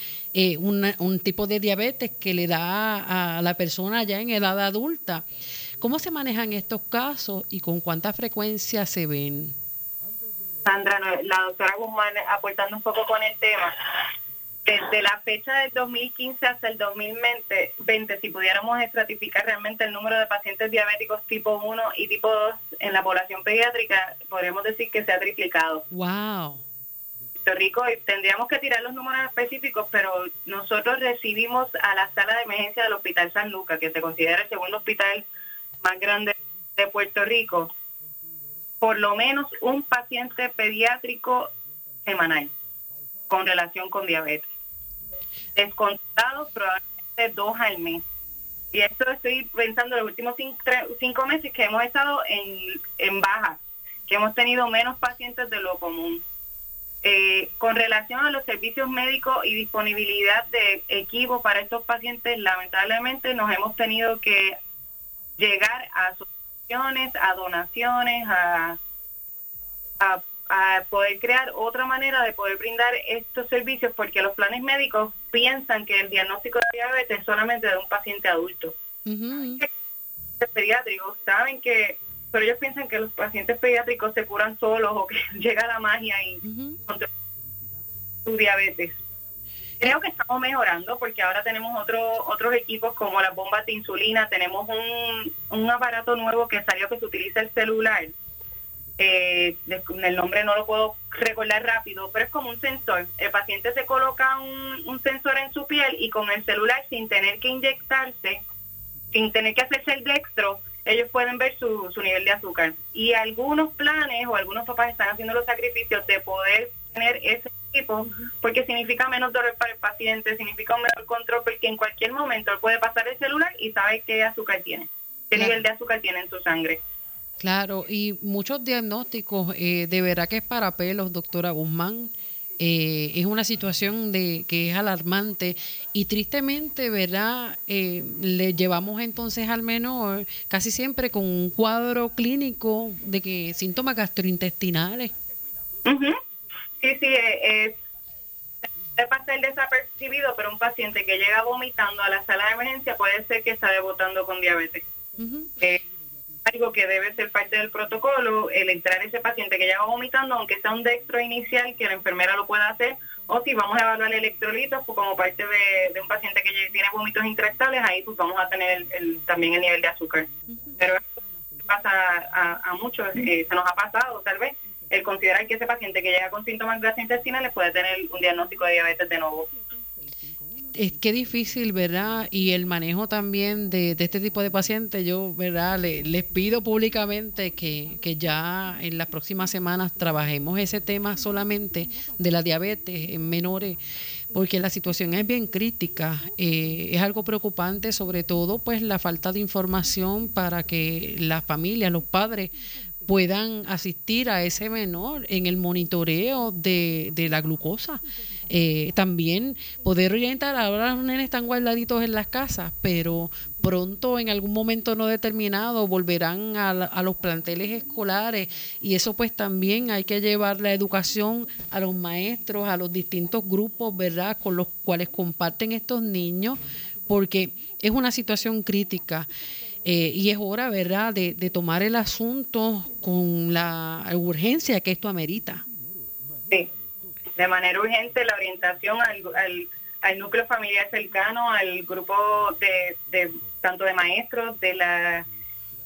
un tipo de diabetes que le da a la persona ya en edad adulta. ¿Cómo se manejan estos casos y con cuánta frecuencia se ven? Sandra, la doctora Guzmán aportando un poco con el tema, desde la fecha del 2015 hasta el 2020, si pudiéramos estratificar realmente el número de pacientes diabéticos tipo 1 y tipo 2 en la población pediátrica, podríamos decir que se ha triplicado. ¡Wow! Puerto Rico, tendríamos que tirar los números específicos, pero nosotros recibimos a la sala de emergencia del Hospital San Lucas, que se considera el segundo hospital más grande de Puerto Rico, por lo menos un paciente pediátrico semanal con relación con diabetes. Descontados probablemente dos al mes. Y esto estoy pensando en los últimos cinco, meses que hemos estado en, en baja, que hemos tenido menos pacientes de lo común. Eh, con relación a los servicios médicos y disponibilidad de equipo para estos pacientes, lamentablemente nos hemos tenido que llegar a asociaciones, a donaciones, a, a, poder crear otra manera de poder brindar estos servicios porque los planes médicos piensan que el diagnóstico de diabetes es solamente de un paciente adulto. Los pediátricos saben que pero ellos piensan que los pacientes pediátricos se curan solos o que llega la magia y su diabetes. Creo que estamos mejorando porque ahora tenemos otro, otros equipos como las bombas de insulina, tenemos un, un aparato nuevo que salió que se utiliza el celular. Eh, el nombre no lo puedo recordar rápido, pero es como un sensor. El paciente se coloca un, un sensor en su piel y con el celular sin tener que inyectarse, sin tener que hacerse el dextro, ellos pueden ver su, su nivel de azúcar. Y algunos planes o algunos papás están haciendo los sacrificios de poder tener ese equipo porque significa menos dolor para el paciente, significa un mejor control porque en cualquier momento él puede pasar el celular y sabe qué azúcar tiene, qué nivel de azúcar tiene en su sangre. Claro, y muchos diagnósticos, eh, de verdad que es para pelos, doctora Guzmán. Eh, es una situación de que es alarmante y tristemente, ¿verdad? Eh, le llevamos entonces al menor casi siempre con un cuadro clínico de que síntomas gastrointestinales. Sí, sí, es, es pasar desapercibido, pero un paciente que llega vomitando a la sala de emergencia puede ser que está debutando con diabetes algo que debe ser parte del protocolo, el entrar ese paciente que ya va vomitando, aunque sea un dextro inicial, que la enfermera lo pueda hacer, o si vamos a evaluar electrolitos, pues como parte de, un paciente que tiene vómitos intractables, ahí pues vamos a tener el, también el nivel de azúcar. Pero eso pasa a, muchos, eh, se nos ha pasado tal vez, el considerar que ese paciente que llega con síntomas gastrointestinales puede tener un diagnóstico de diabetes de nuevo es que difícil, ¿verdad? Y el manejo también de, este tipo de pacientes, yo, ¿verdad? les pido públicamente que, que, ya en las próximas semanas trabajemos ese tema solamente de la diabetes en menores, porque la situación es bien crítica, eh, es algo preocupante, sobre todo pues la falta de información para que las familias, los padres puedan asistir a ese menor en el monitoreo de, de la glucosa. Eh, también poder orientar, ahora los nenes están guardaditos en las casas, pero pronto en algún momento no determinado volverán a, a, los planteles escolares y eso pues también hay que llevar la educación a los maestros, a los distintos grupos, ¿verdad? Con los cuales comparten estos niños, porque es una situación crítica. Eh, y es hora, ¿verdad?, de, de, tomar el asunto con la urgencia que esto amerita. Sí, de manera urgente la orientación al, al, núcleo familiar cercano, al grupo de, de tanto de maestros, de la,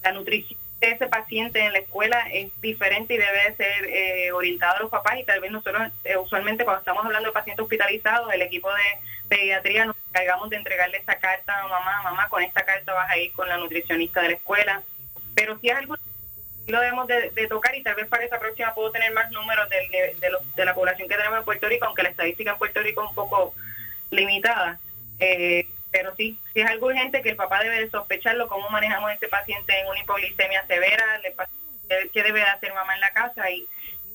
la nutrición de ese paciente en la escuela es diferente y debe ser eh, orientado a los papás y tal vez nosotros eh, usualmente cuando estamos hablando de pacientes hospitalizados, el equipo de pediatría nos encargamos de entregarle esa carta a mamá, mamá, con esta carta vas a ir con la nutricionista de la escuela, pero si es algo lo debemos de, tocar y tal vez para esa próxima puedo tener más números de, de, la población que tenemos en Puerto Rico, aunque la estadística en Puerto Rico es un poco limitada. Eh, pero sí, si es algo urgente que el papá debe de sospecharlo, cómo manejamos a este paciente en una hipoglicemia severa, qué debe de hacer mamá en la casa y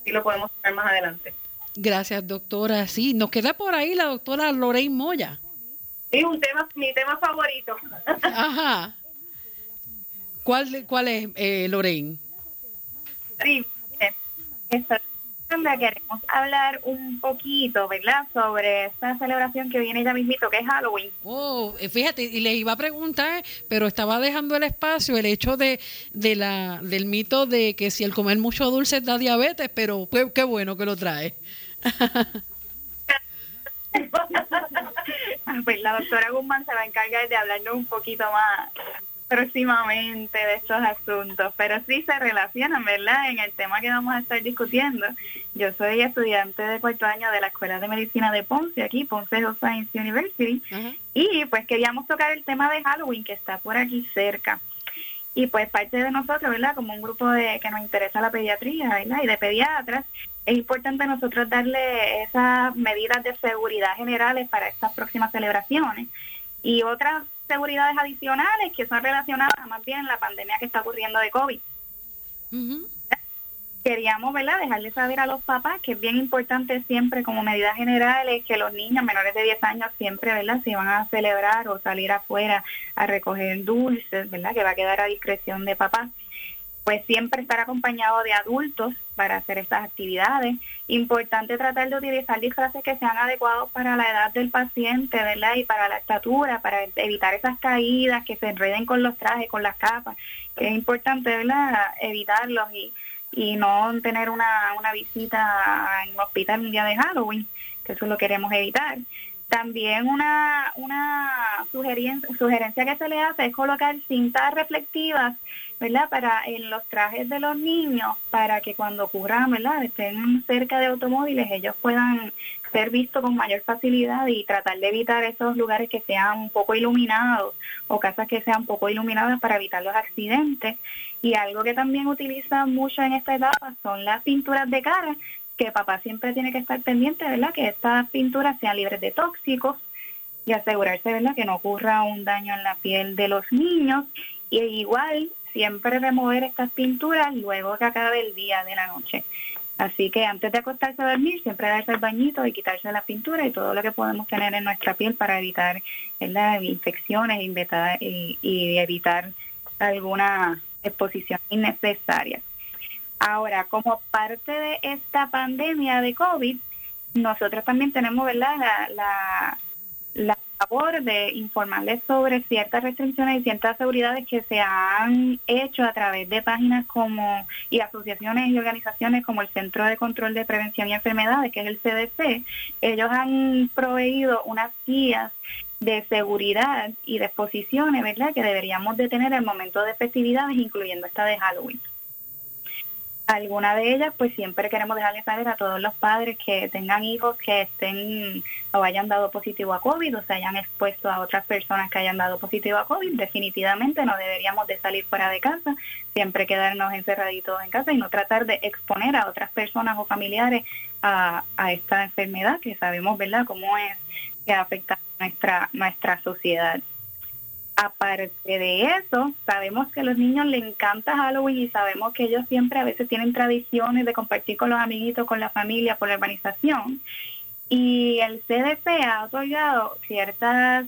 si lo podemos ver más adelante. Gracias, doctora. Sí, nos queda por ahí la doctora Lorraine Moya. Sí, un tema, mi tema favorito. Ajá. ¿Cuál, cuál es, eh, Lorraine? Sí, queremos hablar un poquito, ¿verdad? Sobre esta celebración que viene ya mismito, que es Halloween. Oh, eh, fíjate, y les iba a preguntar, pero estaba dejando el espacio el hecho de, de la, del mito de que si el comer mucho dulce da diabetes, pero qué, qué bueno que lo trae. pues la doctora Guzmán se va a encargar de hablarnos un poquito más próximamente de estos asuntos, pero sí se relacionan, ¿verdad? En el tema que vamos a estar discutiendo. Yo soy estudiante de cuarto año de la Escuela de Medicina de Ponce, aquí, Ponce Health Science University, y pues queríamos tocar el tema de Halloween, que está por aquí cerca. Y pues parte de nosotros, ¿verdad? Como un grupo de que nos interesa la pediatría, ¿verdad? Y de pediatras, es importante nosotros darle esas medidas de seguridad generales para estas próximas celebraciones y otras seguridades adicionales que son relacionadas más bien a la pandemia que está ocurriendo de COVID. Queríamos, ¿verdad?, dejarle saber a los papás que es bien importante siempre como medidas generales que los niños menores de 10 años siempre, ¿verdad?, si van a celebrar o salir afuera a recoger dulces, ¿verdad?, que va a quedar a discreción de papá pues siempre estar acompañado de adultos para hacer estas actividades. Importante tratar de utilizar disfraces que sean adecuados para la edad del paciente, ¿verdad? Y para la estatura, para evitar esas caídas que se enreden con los trajes, con las capas, es importante, ¿verdad? Evitarlos y, y no tener una, una visita en un hospital un día de Halloween, que eso lo queremos evitar. También una, sugerencia, que se le hace es colocar cintas reflectivas ¿verdad? Para en los trajes de los niños, para que cuando ocurran, ¿verdad? Estén cerca de automóviles, ellos puedan ser vistos con mayor facilidad y tratar de evitar esos lugares que sean un poco iluminados o casas que sean poco iluminadas para evitar los accidentes. Y algo que también utiliza mucho en esta etapa son las pinturas de cara, que papá siempre tiene que estar pendiente, ¿verdad? Que estas pinturas sean libres de tóxicos y asegurarse, ¿verdad? Que no ocurra un daño en la piel de los niños. Y igual siempre remover estas pinturas luego que acabe el día de la noche. Así que antes de acostarse a dormir, siempre darse el bañito y quitarse la pintura y todo lo que podemos tener en nuestra piel para evitar las infecciones y evitar alguna exposición innecesaria. Ahora, como parte de esta pandemia de COVID, nosotros también tenemos ¿verdad? La, la, la favor de informarles sobre ciertas restricciones y ciertas seguridades que se han hecho a través de páginas como y asociaciones y organizaciones como el Centro de Control de Prevención y Enfermedades, que es el CDC. Ellos han proveído unas guías de seguridad y de exposiciones, ¿verdad?, que deberíamos de tener el momento de festividades, incluyendo esta de Halloween. Alguna de ellas, pues siempre queremos dejarles saber a todos los padres que tengan hijos que estén o hayan dado positivo a COVID o se hayan expuesto a otras personas que hayan dado positivo a COVID. Definitivamente no deberíamos de salir fuera de casa, siempre quedarnos encerraditos en casa y no tratar de exponer a otras personas o familiares a, esta enfermedad que sabemos, ¿verdad?, cómo es que afecta nuestra, nuestra sociedad. Aparte de eso, sabemos que a los niños les encanta Halloween y sabemos que ellos siempre a veces tienen tradiciones de compartir con los amiguitos, con la familia, por la urbanización. Y el CDC ha otorgado ciertas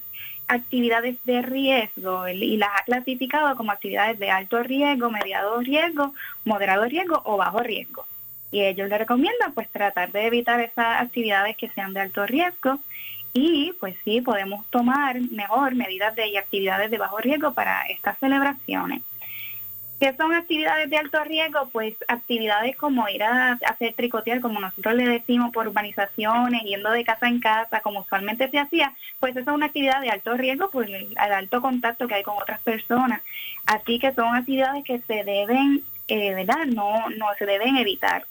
actividades de riesgo y las ha clasificado como actividades de alto riesgo, mediado riesgo, moderado riesgo o bajo riesgo. Y ellos le recomiendan pues tratar de evitar esas actividades que sean de alto riesgo y pues sí, podemos tomar mejor medidas de, y actividades de bajo riesgo para estas celebraciones. ¿Qué son actividades de alto riesgo? Pues actividades como ir a hacer tricotear, como nosotros le decimos, por urbanizaciones, yendo de casa en casa, como usualmente se hacía, pues esa es una actividad de alto riesgo por el, alto contacto que hay con otras personas. Así que son actividades que se deben, eh, ¿verdad? No, no se deben evitar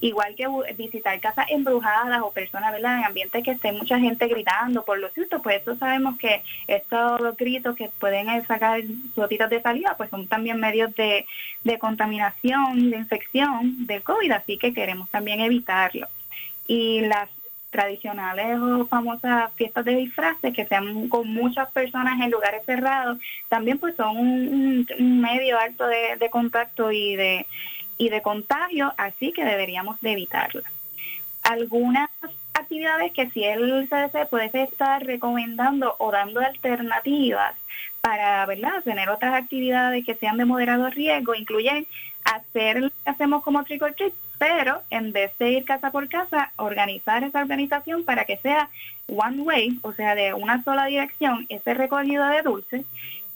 igual que visitar casas embrujadas o personas ¿verdad? en ambientes que esté mucha gente gritando por los sustos, pues eso sabemos que estos gritos que pueden sacar gotitas de salida, pues son también medios de, de contaminación de infección del COVID, así que queremos también evitarlo. Y las tradicionales o famosas fiestas de disfraces que sean con muchas personas en lugares cerrados, también pues son un, medio alto de contacto y de y de contagio, así que deberíamos de evitarlas. Algunas actividades que si el CDC puede estar recomendando o dando alternativas para ¿verdad? tener otras actividades que sean de moderado riesgo, incluyen hacer lo que hacemos como trick or treat, pero en vez de ir casa por casa, organizar esa organización para que sea one way, o sea, de una sola dirección, ese recogido de dulces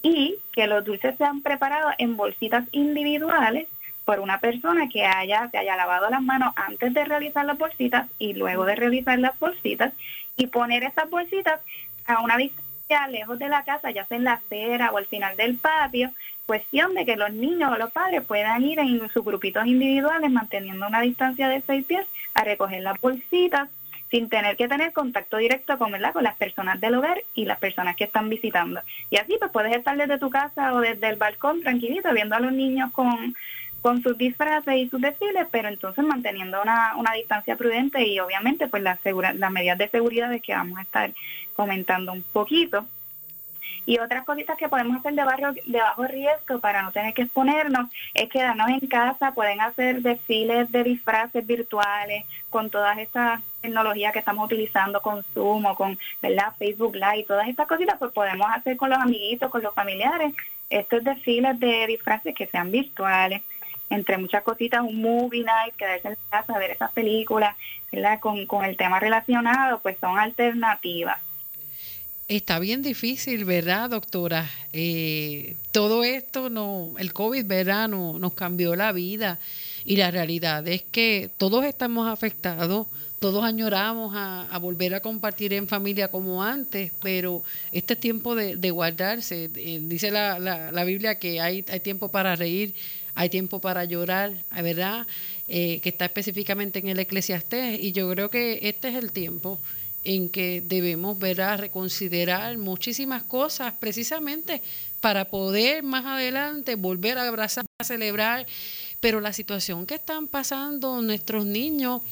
y que los dulces sean preparados en bolsitas individuales por una persona que haya, se haya lavado las manos antes de realizar las bolsitas y luego de realizar las bolsitas y poner esas bolsitas a una distancia lejos de la casa, ya sea en la acera o al final del patio, cuestión de que los niños o los padres puedan ir en sus grupitos individuales manteniendo una distancia de seis pies a recoger las bolsitas sin tener que tener contacto directo con, ¿verdad? con las personas del hogar y las personas que están visitando. Y así pues puedes estar desde tu casa o desde el balcón tranquilito viendo a los niños con con sus disfraces y sus desfiles, pero entonces manteniendo una, una distancia prudente y obviamente pues las, las medidas de seguridad de que vamos a estar comentando un poquito. Y otras cositas que podemos hacer de, barrio, de bajo riesgo para no tener que exponernos es quedarnos en casa, pueden hacer desfiles de disfraces virtuales con todas estas tecnologías que estamos utilizando, con Zoom o con ¿verdad? Facebook Live, todas estas cositas, pues podemos hacer con los amiguitos, con los familiares, estos desfiles de disfraces que sean virtuales entre muchas cositas, un movie night, quedarse en casa, ver esas películas. Con, con el tema relacionado, pues son alternativas. Está bien difícil, ¿verdad, doctora? Eh, todo esto, no, el COVID, ¿verdad? nos cambió la vida y la realidad es que todos estamos afectados, todos añoramos a, volver a compartir en familia como antes, pero este tiempo de, guardarse. Eh, dice la, la, la, Biblia que hay, hay tiempo para reír, hay tiempo para llorar, ¿verdad? Eh, que está específicamente en el Eclesiastés y yo creo que este es el tiempo en que debemos ver a reconsiderar muchísimas cosas precisamente para poder más adelante volver a abrazar, a celebrar, pero la situación que están pasando nuestros niños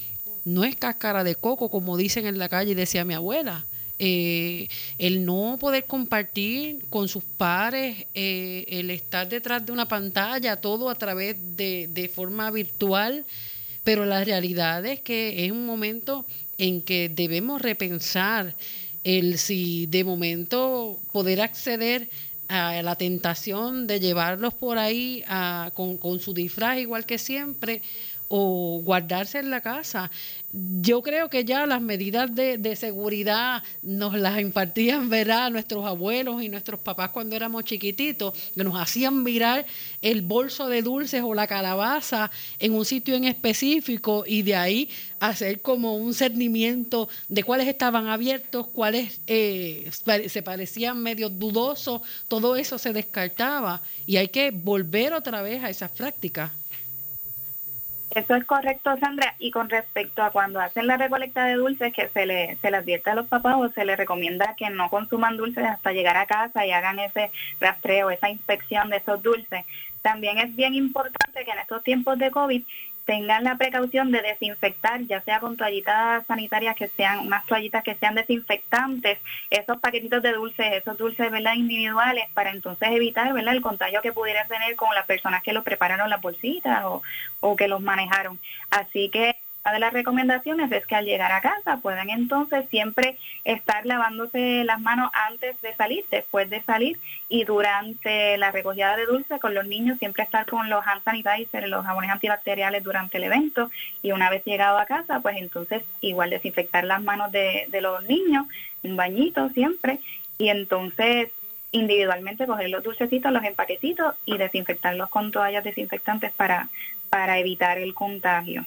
no es cáscara de coco, como dicen en la calle, decía mi abuela. Eh, el no poder compartir con sus pares, eh, el estar detrás de una pantalla, todo a través de, de forma virtual, pero la realidad es que es un momento en que debemos repensar el si de momento poder acceder a la tentación de llevarlos por ahí con, con su disfraz igual que siempre o guardarse en la casa. Yo creo que ya las medidas de, seguridad nos las impartían, ¿verdad? Nuestros abuelos y nuestros papás cuando éramos chiquititos, que nos hacían mirar el bolso de dulces o la calabaza en un sitio en específico y de ahí hacer como un cernimiento de cuáles estaban abiertos, cuáles eh, se parecían medio dudosos, todo eso se descartaba y hay que volver otra vez a esas prácticas. Eso es correcto, Sandra. Y con respecto a cuando hacen la recolecta de dulces, que se le, se le advierte a los papás o se les recomienda que no consuman dulces hasta llegar a casa y hagan ese rastreo, esa inspección de esos dulces. También es bien importante que en estos tiempos de COVID tengan la precaución de desinfectar, ya sea con toallitas sanitarias que sean, unas toallitas que sean desinfectantes, esos paquetitos de dulces, esos dulces ¿verdad? individuales, para entonces evitar ¿verdad? el contagio que pudiera tener con las personas que los prepararon las bolsitas o, o que los manejaron. Así que una de las recomendaciones es que al llegar a casa puedan entonces siempre estar lavándose las manos antes de salir, después de salir y durante la recogida de dulce con los niños siempre estar con los hand sanitizers, los jabones antibacteriales durante el evento y una vez llegado a casa pues entonces igual desinfectar las manos de, de los niños, un bañito siempre y entonces individualmente coger los dulcecitos, los empaquecitos y desinfectarlos con toallas desinfectantes para, para evitar el contagio.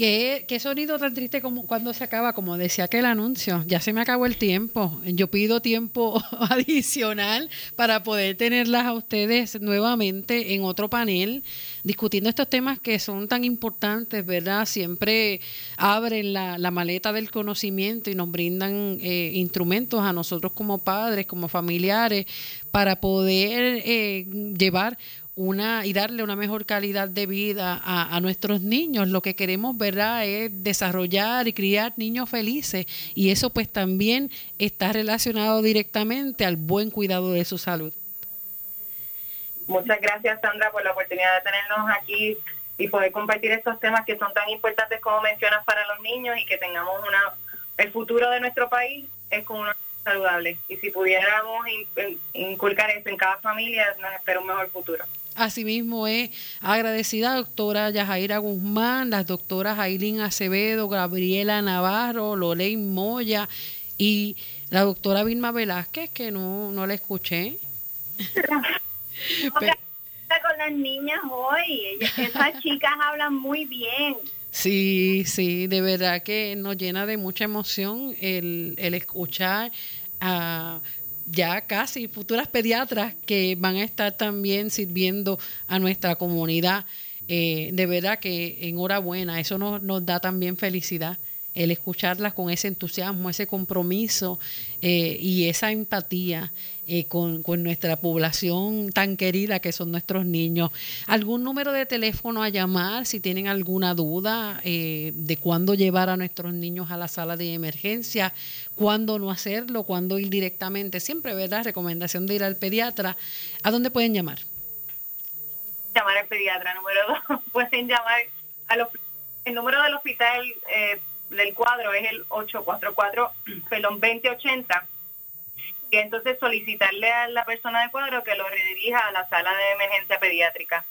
¿Qué, sonido tan triste como cuando se acaba, como decía aquel anuncio. Ya se me acabó el tiempo. Yo pido tiempo adicional para poder tenerlas a ustedes nuevamente en otro panel, discutiendo estos temas que son tan importantes, ¿verdad? Siempre abren la, maleta del conocimiento y nos brindan eh, instrumentos a nosotros como padres, como familiares, para poder eh, llevar una y darle una mejor calidad de vida a, nuestros niños. Lo que queremos, ¿verdad?, es desarrollar y criar niños felices y eso pues también está relacionado directamente al buen cuidado de su salud. Muchas gracias, Sandra, por la oportunidad de tenernos aquí y poder compartir estos temas que son tan importantes como mencionas para los niños y que tengamos una el futuro de nuestro país es como una saludable y si pudiéramos inculcar eso en cada familia nos espera un mejor futuro. Asimismo es agradecida doctora Yajaira Guzmán, las doctoras Ailín Acevedo, Gabriela Navarro, Lorraine Moya y la doctora Vilma Velázquez, que no, no la escuché. con las niñas hoy, esas chicas hablan muy bien. Sí, sí, de verdad que nos llena de mucha emoción el, el escuchar a ya casi futuras pediatras que van a estar también sirviendo a nuestra comunidad. Eh, de verdad que enhorabuena, eso nos, nos da también felicidad el escucharlas con ese entusiasmo, ese compromiso eh, y esa empatía eh, con, nuestra población tan querida que son nuestros niños. ¿Algún número de teléfono a llamar si tienen alguna duda eh, de cuándo llevar a nuestros niños a la sala de emergencia, cuándo no hacerlo, cuándo ir directamente? Siempre, ¿verdad? Recomendación de ir al pediatra. ¿A dónde pueden llamar? Llamar al pediatra, número dos. pueden llamar a los el número del hospital eh, del cuadro es el 844, perdón, 2080. Y entonces solicitarle a la persona del cuadro que lo redirija a la sala de emergencia pediátrica.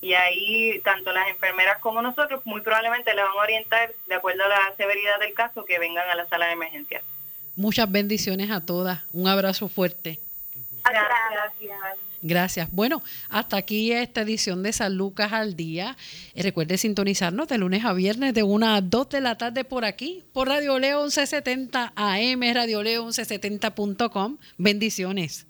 Y ahí tanto las enfermeras como nosotros muy probablemente le van a orientar de acuerdo a la severidad del caso que vengan a la sala de emergencia. Muchas bendiciones a todas. Un abrazo fuerte. Gracias. Gracias. Bueno, hasta aquí esta edición de San Lucas al Día. Eh, recuerde sintonizarnos de lunes a viernes de 1 a 2 de la tarde por aquí, por Radio Leo 1170 AM, Radio Leo 1170.com. Bendiciones.